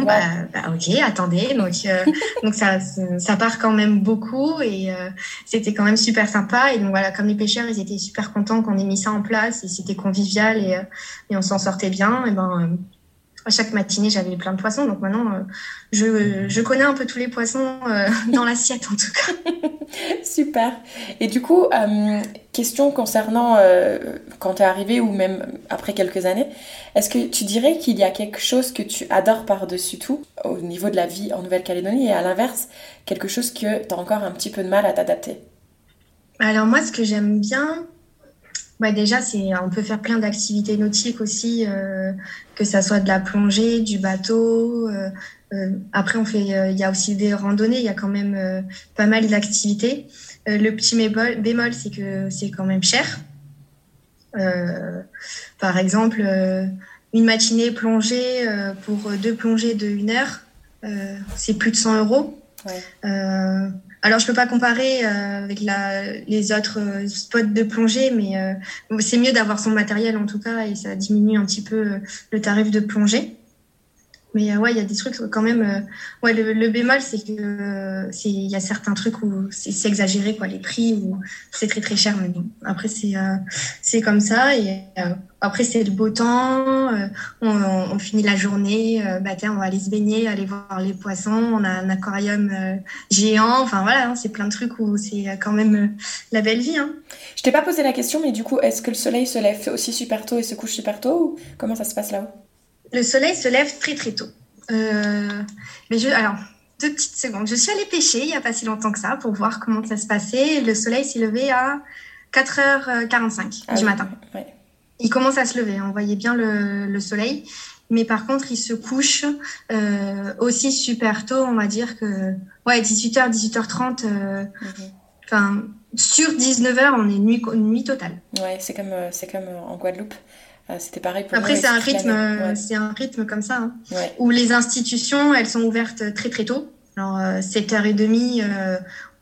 Bah, bah, ok, attendez. Donc, euh, <laughs> donc ça, ça part quand même beaucoup et euh, c'était quand même super sympa. Et donc voilà, comme les pêcheurs, ils étaient super contents qu'on ait mis ça en place et c'était convivial et, euh, et on s'en sortait bien. Et ben, à chaque matinée, j'avais plein de poissons. Donc maintenant, euh, je, je, connais un peu tous les poissons euh, dans l'assiette, en tout cas. <laughs> Super. Et du coup, euh, question concernant quand tu es arrivé ou même après quelques années, est-ce que tu dirais qu'il y a quelque chose que tu adores par-dessus tout au niveau de la vie en Nouvelle-Calédonie et à l'inverse, quelque chose que tu as encore un petit peu de mal à t'adapter? Alors moi, ce que j'aime bien, Ouais, déjà, c'est, on peut faire plein d'activités nautiques aussi, euh, que ça soit de la plongée, du bateau. Euh, euh, après, on fait, il y a aussi des randonnées. Il y a quand même pas mal d'activités. le petit bémol, bémol, c'est que c'est quand même cher. par exemple, une matinée plongée pour deux plongées de une heure, c'est plus de 100 euros. Ouais. Alors, je peux pas comparer euh, avec la, les autres euh, spots de plongée, mais euh, c'est mieux d'avoir son matériel en tout cas et ça diminue un petit peu le tarif de plongée. Mais ouais, il y a des trucs quand même. ouais, le, bémol, c'est que c'est il y a certains trucs où c'est exagéré quoi, les prix où c'est très très cher. Mais bon, après c'est c'est comme ça et après, c'est le beau temps, euh, on, finit la journée, euh, bah, on va aller se baigner, aller voir les poissons, on a un aquarium euh, géant, enfin voilà, hein, c'est plein de trucs où c'est quand même la belle vie. Hein. Je t'ai pas posé la question, mais du coup, est-ce que le soleil se lève aussi super tôt et se couche super tôt ou comment ça se passe là-haut? Le soleil se lève très très tôt. mais je, alors, deux petites secondes. Je suis allée pêcher il n'y a pas si longtemps que ça pour voir comment ça se passait. Le soleil s'est levé à 4h45 ah du matin. Il commence à se lever. On voyait bien le, le soleil. Mais par contre, il se couche euh, aussi super tôt, on va dire que ouais, 18h, 18h30. Euh, mhm. Enfin, sur 19h, on est nuit, nuit totale. Ouais, c'est comme, euh, c'est comme en Guadeloupe. C'était pareil pour Après, c'est un rythme, c'est un rythme comme ça, hein, où les institutions, elles sont ouvertes très très tôt. Alors, 7h30,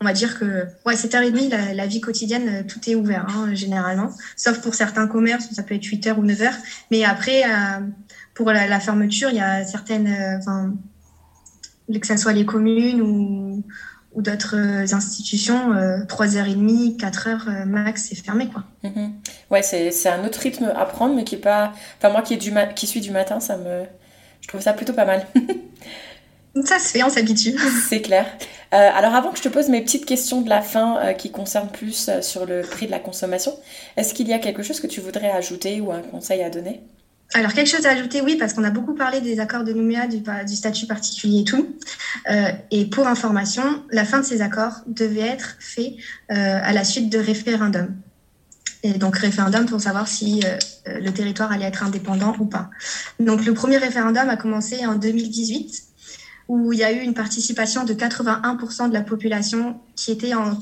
on va dire que ouais, 7h30, la, la vie quotidienne, tout est ouvert, hein, généralement. Sauf pour certains commerces, ça peut être 8h ou 9h. Mais après, pour la, fermeture, il y a certaines, euh, enfin, que ce soit les communes ou, ou d'autres institutions, 3h30, 4h max, c'est fermé. Quoi. Mm-hmm. Ouais, c'est un autre rythme à prendre, mais qui est pas. Enfin, moi qui, est du qui suis du matin, ça me. Je trouve ça plutôt pas mal. <laughs> ça se fait, on s'habitue. <laughs> C'est clair. Euh, alors, avant que je te pose mes petites questions de la fin euh, qui concernent plus sur le prix de la consommation, est-ce qu'il y a quelque chose que tu voudrais ajouter ou un conseil à donner? Alors, quelque chose à ajouter, oui, parce qu'on a beaucoup parlé des accords de Nouméa, du, statut particulier et tout. Euh, et pour information, la fin de ces accords devait être fait euh, à la suite de référendums. Et donc, référendum pour savoir si euh, le territoire allait être indépendant ou pas. Donc, le premier référendum a commencé en 2018, où il y a eu une participation de 81% de la population qui était en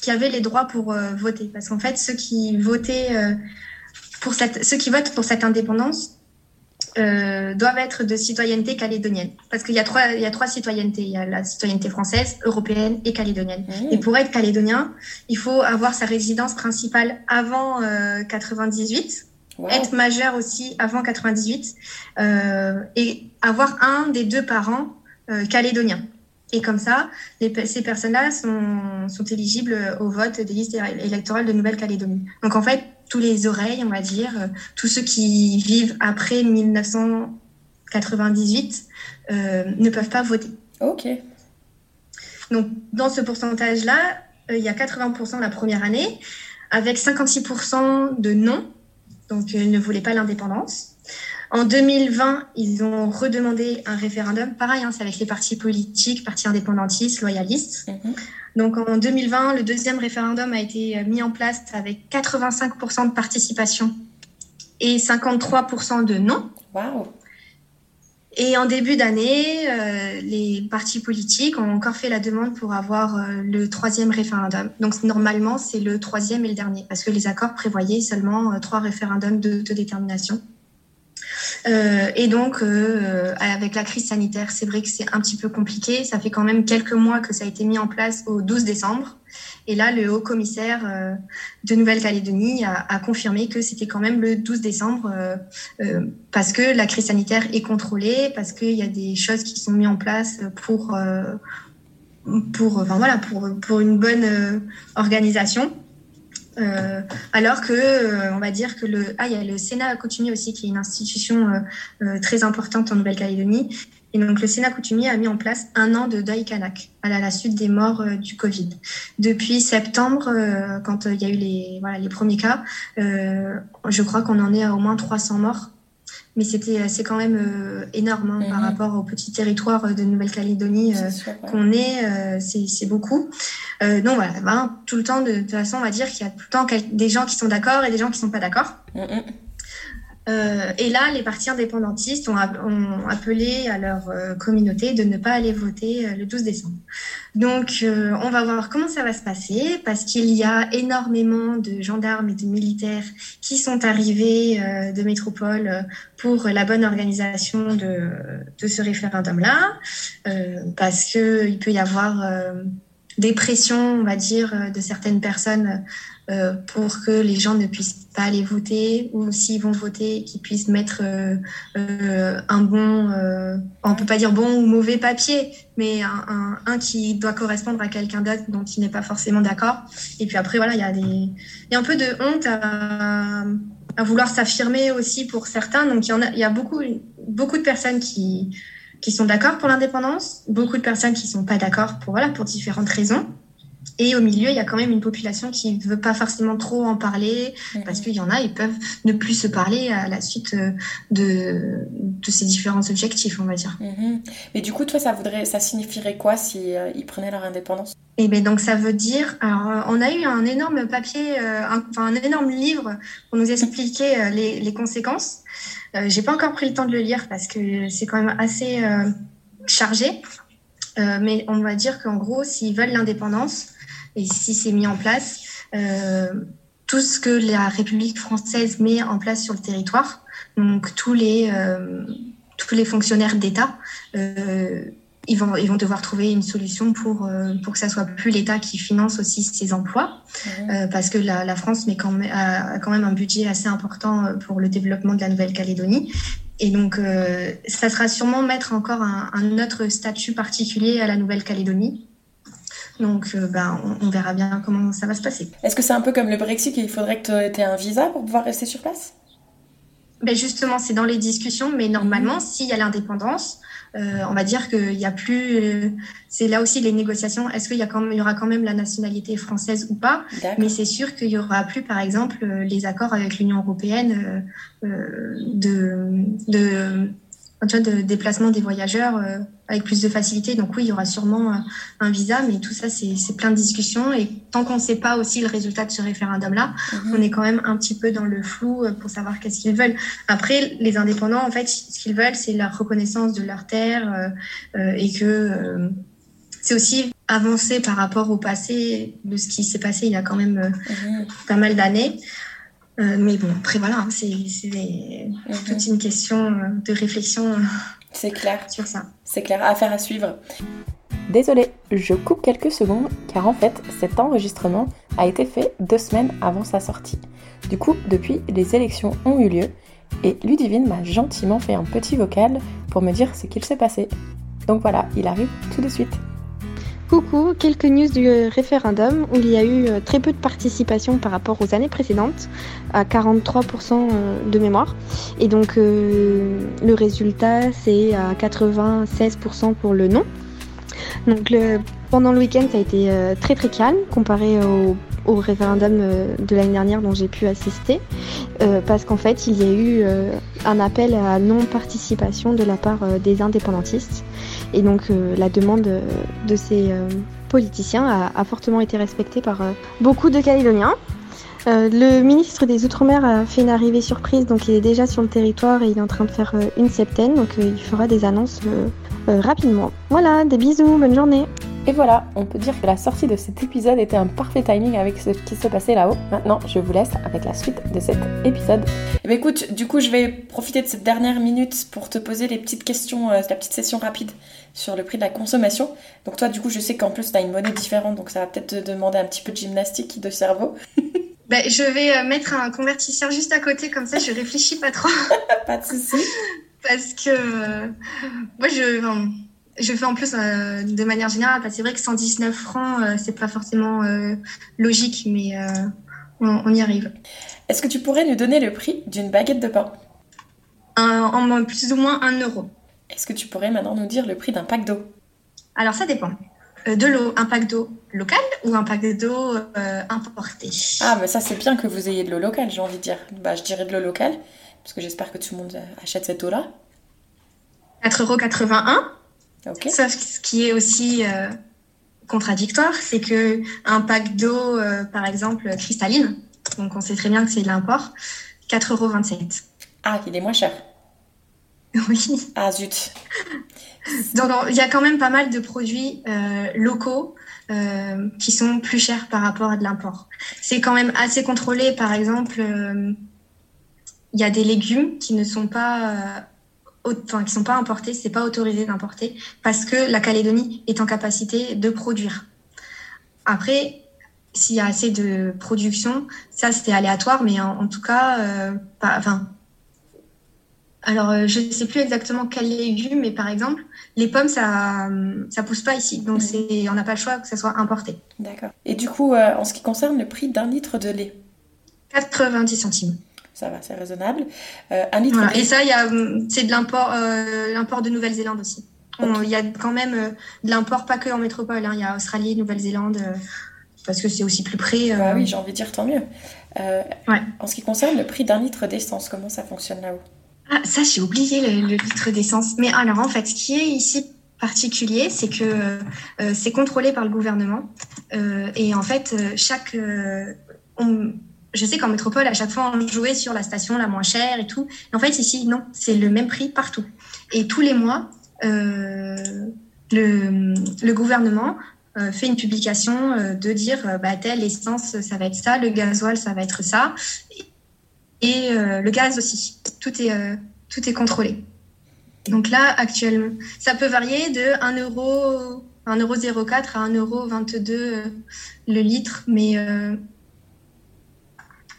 qui avait les droits pour voter. Parce qu'en fait, ceux qui votaient pour cette, ceux qui votent pour cette indépendance euh, doivent être de citoyenneté calédonienne. Parce qu'il y, a trois, il y a trois citoyennetés. Il y a la citoyenneté française, européenne et calédonienne. Mmh. Et pour être calédonien, il faut avoir sa résidence principale avant 98, euh, être majeur aussi avant 98 euh, et avoir un des deux parents calédoniens. Et comme ça, ces personnes-là sont, sont, éligibles au vote des listes électorales de Nouvelle-Calédonie. Donc en fait, tous les oreilles, on va dire, euh, tous ceux qui vivent après 1998 euh, ne peuvent pas voter. Ok. Donc, dans ce pourcentage-là, euh, il y a 80% la première année, avec 56% de non, donc ils ne voulaient pas l'indépendance. En 2020, ils ont redemandé un référendum. Pareil, hein, c'est avec les partis politiques, partis indépendantistes, loyalistes. Mhm. Donc en 2020, le deuxième référendum a été mis en place avec 85% de participation et 53% de non. Wow. Et en début d'année, euh, les partis politiques ont encore fait la demande pour avoir euh, le troisième référendum. Donc normalement, c'est le troisième et le dernier, parce que les accords prévoyaient seulement euh, trois référendums d'autodétermination. Euh, et donc, euh, avec la crise sanitaire, c'est vrai que c'est un petit peu compliqué. Ça fait quand même quelques mois que ça a été mis en place au 12 décembre. Et là, le haut commissaire euh, de Nouvelle-Calédonie a, a, confirmé que c'était quand même le 12 décembre parce que la crise sanitaire est contrôlée, parce qu'il y a des choses qui sont mises en place pour, pour, enfin, voilà, pour, pour une bonne organisation. Euh, alors que, euh, on va dire que le, ah, il y a le Sénat coutumier aussi, qui est une institution euh, très importante en Nouvelle-Calédonie. Et donc, le Sénat coutumier a mis en place un an de deuil kanak à la suite des morts du Covid. Depuis septembre, quand il y a eu les, voilà, les premiers cas, je crois qu'on en est à au moins 300 morts mais c'était euh, c'est quand même euh, énorme hein, par mhm. rapport au petit territoire euh, de Nouvelle-Calédonie qu'on est, c'est beaucoup. donc voilà, ben, tout le temps, de, toute façon, on va dire qu'il y a tout le temps des gens qui sont d'accord et des gens qui sont pas d'accord. Mhm. Euh, et là, les partis indépendantistes ont, appelé à leur euh, communauté de ne pas aller voter euh, le 12 décembre. Donc, on va voir comment ça va se passer parce qu'il y a énormément de gendarmes et de militaires qui sont arrivés de métropole pour la bonne organisation de, de ce référendum-là, parce qu'il peut y avoir des pressions, on va dire, de certaines personnes euh, pour que les gens ne puissent pas aller voter ou s'ils vont voter, qu'ils puissent mettre euh, euh, un bon, on peut pas dire bon ou mauvais papier, mais un, un, un qui doit correspondre à quelqu'un d'autre dont il n'est pas forcément d'accord. Et puis après, voilà, il y, a des, y a un peu de honte à, à vouloir s'affirmer aussi pour certains. Donc il y, a, il y a beaucoup, beaucoup de personnes qui, qui sont d'accord pour l'indépendance, beaucoup de personnes qui sont pas d'accord pour, voilà, pour différentes raisons. Et au milieu, il y a quand même une population qui ne veut pas forcément trop en parler, parce qu'il y en a, ils peuvent ne plus se parler à la suite euh, de, de ces différents objectifs, on va dire. Mhm. Mais du coup, toi, ça voudrait, ça signifierait quoi si euh, ils prenaient leur indépendance? Et ben donc ça veut dire, alors euh, on a eu un énorme papier, euh, un, enfin un énorme livre pour nous expliquer euh, les, les conséquences. Euh, J'ai pas encore pris le temps de le lire parce que c'est quand même assez euh, chargé. Euh, mais on va dire qu'en gros, s'ils veulent l'indépendance et si c'est mis en place, tout ce que la République française met en place sur le territoire, donc tous les tous les fonctionnaires d'État. Ils vont, ils vont devoir trouver une solution pour, euh, pour que ça soit plus l'État qui finance aussi ces emplois, euh, parce que la, la France met quand même, a, a quand même un budget assez important euh, pour le développement de la Nouvelle-Calédonie. Et donc, euh, ça sera sûrement mettre encore un, un autre statut particulier à la Nouvelle-Calédonie. Donc, ben, on, on verra bien comment ça va se passer. Est-ce que c'est un peu comme le Brexit il faudrait que tu aies un visa pour pouvoir rester sur place? Ben justement, c'est dans les discussions, mais normalement, s'il y a l'indépendance, euh, on va dire qu'il y a plus. euh, c'est là aussi les négociations. Est-ce qu'il y, a quand même- il y aura quand même la nationalité française ou pas? Mais c'est sûr qu'il y aura plus, par exemple, euh, les accords avec l'Union européenne euh, euh, de, de, tu vois, de déplacement des voyageurs euh, avec plus de facilité. Donc oui, il y aura sûrement un visa, mais tout ça, c'est plein de discussions. Et tant qu'on ne sait pas aussi le résultat de ce référendum-là, Mhm. on est quand même un petit peu dans le flou euh, pour savoir qu'est-ce qu'ils veulent. Après, les indépendants, en fait, ce qu'ils veulent, c'est la reconnaissance de leur terre euh, et que euh, c'est aussi avancer par rapport au passé de ce qui s'est passé il y a quand même Mhm. pas mal d'années. Euh, mais bon, après voilà, hein, c'est des- Mhm. toute une question euh, de réflexion euh, C'est clair. sur ça. C'est clair, affaire à suivre. Désolée, je coupe quelques secondes car en fait cet enregistrement a été fait deux semaines avant sa sortie. Du coup, depuis, les élections ont eu lieu et Ludivine m'a gentiment fait un petit vocal pour me dire ce qu'il s'est passé. Donc voilà, il arrive tout de suite. Coucou, quelques news du euh, référendum où il y a eu euh, très peu de participation par rapport aux années précédentes, à 43% euh, de mémoire. Et donc le résultat c'est à 96% pour le non. Donc pendant le week-end ça a été très très calme comparé au, référendum de l'année dernière dont j'ai pu assister, parce qu'en fait il y a eu un appel à non-participation de la part des indépendantistes. Et donc euh, la demande euh, de ces euh, politiciens a, fortement été respectée par beaucoup de Calédoniens. Le ministre des Outre-mer a fait une arrivée surprise, donc il est déjà sur le territoire et il est en train de faire une septaine, donc il fera des annonces rapidement. Voilà, des bisous, bonne journée Et voilà, on peut dire que la sortie de cet épisode était un parfait timing avec ce qui se passait là-haut. Maintenant, je vous laisse avec la suite de cet épisode. Eh ben écoute, du coup, je vais profiter de cette dernière minute pour te poser les petites questions, euh, la petite session rapide sur le prix de la consommation. Donc toi, du coup, je sais qu'en plus, tu as une monnaie différente, donc ça va peut-être te demander un petit peu de gymnastique de cerveau. <laughs> Ben, je vais euh, mettre un convertisseur juste à côté, comme ça je réfléchis pas trop. <laughs> Pas de souci. Parce que euh, moi, je, enfin, je fais en plus euh, de manière générale. parce que C'est vrai que 119 francs, euh, c'est pas forcément euh, logique, mais on, on y arrive. Est-ce que tu pourrais nous donner le prix d'une baguette de pain? Un- en plus ou moins 1 euro. Est-ce que tu pourrais maintenant nous dire le prix d'un pack d'eau? Alors ça dépend. De l'eau, un pack d'eau local ou un pack d'eau importé? Ah, mais ça, c'est bien que vous ayez de l'eau locale, j'ai envie de dire. Bah, je dirais de l'eau locale, parce que j'espère que tout le monde achète cette eau-là. 4,81 euros. Ok. Sauf que ce qui est aussi euh, contradictoire, c'est que un pack d'eau, euh, par exemple, cristalline, donc on sait très bien que c'est de l'import, 4,27 euros. Ah, il est moins cher. <laughs> Oui. Ah, zut. Donc, il y a quand même pas mal de produits euh, locaux qui sont plus chers par rapport à de l'import. C'est quand même assez contrôlé. Par exemple, il y a des légumes qui ne sont pas, enfin, qui sont pas importés. C'est pas autorisé d'importer parce que la Calédonie est en capacité de produire. Après, s'il y a assez de production, ça c'est aléatoire, mais en, en tout cas, euh, pas, enfin. Alors, euh, je ne sais plus exactement quel légume, mais par exemple, les pommes, ça ça pousse pas ici. Donc, Mhm. c'est, on n'a pas le choix que ça soit importé. D'accord. Et du coup, euh, en ce qui concerne le prix d'un litre de lait, 90 centimes. Ça va, c'est raisonnable. Euh, un litre de Et ça, il y a, hum, c'est de l'import, euh, l'import de Nouvelle-Zélande aussi. Il y a quand même euh, de l'import, pas que en métropole. hein. Il y a Australie, Nouvelle-Zélande. euh, parce que c'est aussi plus près. Bah oui, j'ai envie de dire tant mieux. En ce qui concerne le prix d'un litre d'essence, comment ça fonctionne là-haut? Ah, ça, j'ai oublié le, litre d'essence. Mais alors, en fait, ce qui est ici particulier, c'est que c'est contrôlé par le gouvernement. et en fait, chaque. Je sais qu'en métropole, à chaque fois, on jouait sur la station la moins chère et tout. en fait, ici, non, c'est le même prix partout. Et tous les mois, le, le, gouvernement fait une publication de dire bah, telle essence, ça va être ça, le gasoil, ça va être ça et euh, le gaz aussi. Tout est, euh, tout est contrôlé. Donc là, actuellement, ça peut varier de 1 euro, 1,04 à 1,22 euh, le litre, mais,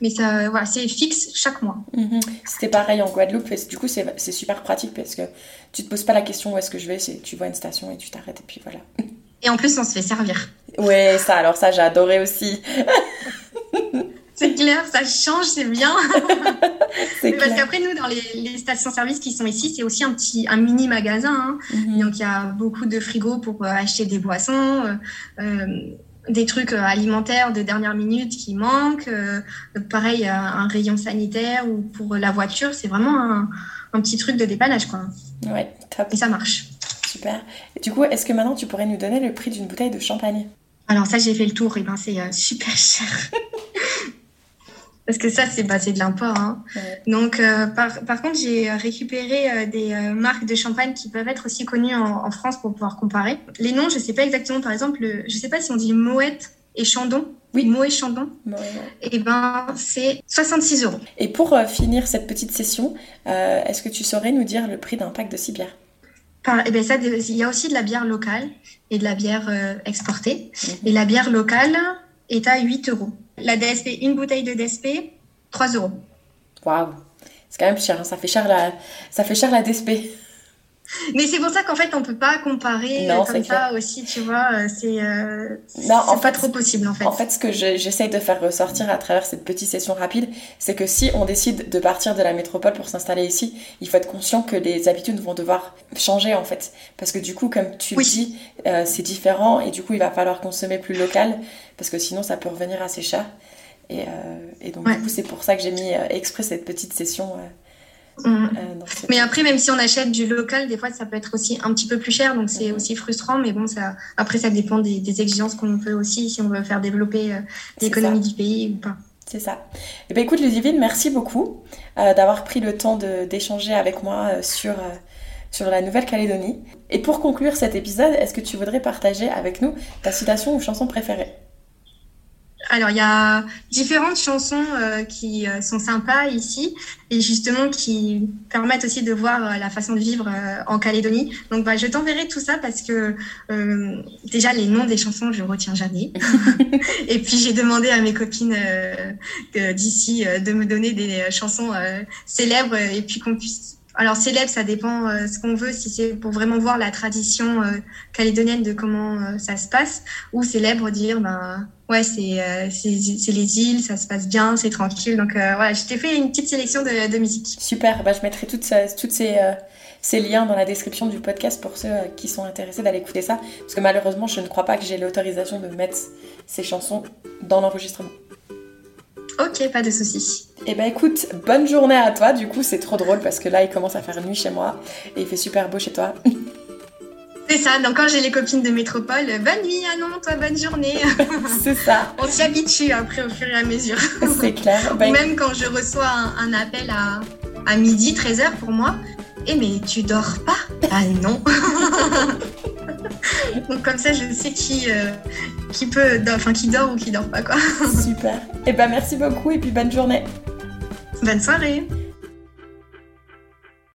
mais ça, voilà, c'est fixe chaque mois. Mhm. C'était pareil en Guadeloupe, et du coup, c'est super pratique parce que tu te poses pas la question où est-ce que je vais, tu vois une station et tu t'arrêtes, et puis voilà. <laughs> Et en plus, on se fait servir. Ouais, ça, alors ça, j'ai adoré aussi. <laughs> C'est clair, ça change, c'est bien. <laughs> Parce qu'après, nous, dans les, stations-service qui sont ici, c'est aussi un petit, un mini magasin. Hein. Mhm. Donc, il y a beaucoup de frigos pour euh, acheter des boissons, euh, euh, des trucs alimentaires de dernière minute qui manquent. pareil, un rayon sanitaire ou pour la voiture. C'est vraiment un, un, petit truc de dépannage, quoi. Ouais, top. Et ça marche. Super. Et du coup, est-ce que maintenant, tu pourrais nous donner le prix d'une bouteille de champagne? Alors ça, j'ai fait le tour, et ben c'est super cher. <laughs> Parce que ça, c'est bah, de l'import. Hein. Donc, euh, par, par, contre, j'ai récupéré euh, des euh, marques de champagne qui peuvent être aussi connues en, en, France pour pouvoir comparer. Les noms, je ne sais pas exactement. Par exemple, je ne sais pas si on dit Moët et Chandon. Oui. Moët Chandon. Et eh ben, c'est 66 euros. Et pour finir cette petite session, est-ce que tu saurais nous dire le prix d'un pack de six bières? Eh ben ça, il y a aussi de la bière locale et de la bière exportée. Mhm. Et la bière locale est à 8 euros. La DSP, une bouteille de DSP, 3 euros. Waouh, c'est quand même cher, hein. ça fait cher la, ça fait cher la DSP. Mais c'est pour ça qu'en fait, on peut pas comparer euh, comme ça aussi, tu vois. Euh, c'est euh, pas trop possible en fait. En fait, ce que j'essaye de faire ressortir à travers cette petite session rapide, c'est que si on décide de partir de la métropole pour s'installer ici, il faut être conscient que les habitudes vont devoir changer en fait. Parce que du coup, comme tu le dis, c'est différent et du coup, il va falloir consommer plus local parce que sinon, ça peut revenir assez cher. Et, donc, du coup, c'est pour ça que j'ai mis exprès cette petite session Mm. Euh, mais après, même si on achète du local, des fois, ça peut être aussi un petit peu plus cher, donc c'est aussi frustrant. Mais bon, ça, après, ça dépend des, exigences qu'on peut aussi, si on veut faire développer euh, l'économie du pays ou pas. C'est ça. Eh bien, écoute, Ludivine, merci beaucoup euh, d'avoir pris le temps d'échanger avec moi sur, sur la Nouvelle-Calédonie. Et pour conclure cet épisode, est-ce que tu voudrais partager avec nous ta citation ou chanson préférée? Alors, il y a différentes chansons euh, qui euh, sont sympas ici et justement qui permettent aussi de voir euh, la façon de vivre en Calédonie. Donc, bah, je t'enverrai tout ça parce que déjà, les noms des chansons, je retiens jamais. <laughs> et puis, j'ai demandé à mes copines d'ici de me donner des chansons célèbres et puis qu'on puisse alors célèbre, ça dépend euh, ce qu'on veut, si c'est pour vraiment voir la tradition euh, calédonienne de comment euh, ça se passe, ou célèbre dire ben ouais c'est c'est les îles, ça se passe bien, c'est tranquille. Donc voilà, je t'ai fait une petite sélection de, de musique. Super, bah, je mettrai toutes, toutes ces ces liens dans la description du podcast pour ceux qui sont intéressés d'aller écouter ça, parce que malheureusement je ne crois pas que j'ai l'autorisation de mettre ces chansons dans l'enregistrement. Ok, pas de soucis. Eh ben écoute, bonne journée à toi. Du coup, c'est trop drôle parce que là, il commence à faire nuit chez moi et il fait super beau chez toi. <laughs> C'est ça, donc quand j'ai les copines de métropole, bonne nuit, non, toi, bonne journée. <laughs> c'est ça. On s'y habitue après au fur et à mesure. c'est clair. Ben, Même quand je reçois un, appel à, à midi, 13h pour moi, eh mais tu dors pas? Ah non <laughs> Donc comme ça, je sais qui, euh, qui peut, enfin qui dort ou qui dort pas quoi. Super. Et eh ben merci beaucoup et puis bonne journée. Bonne soirée.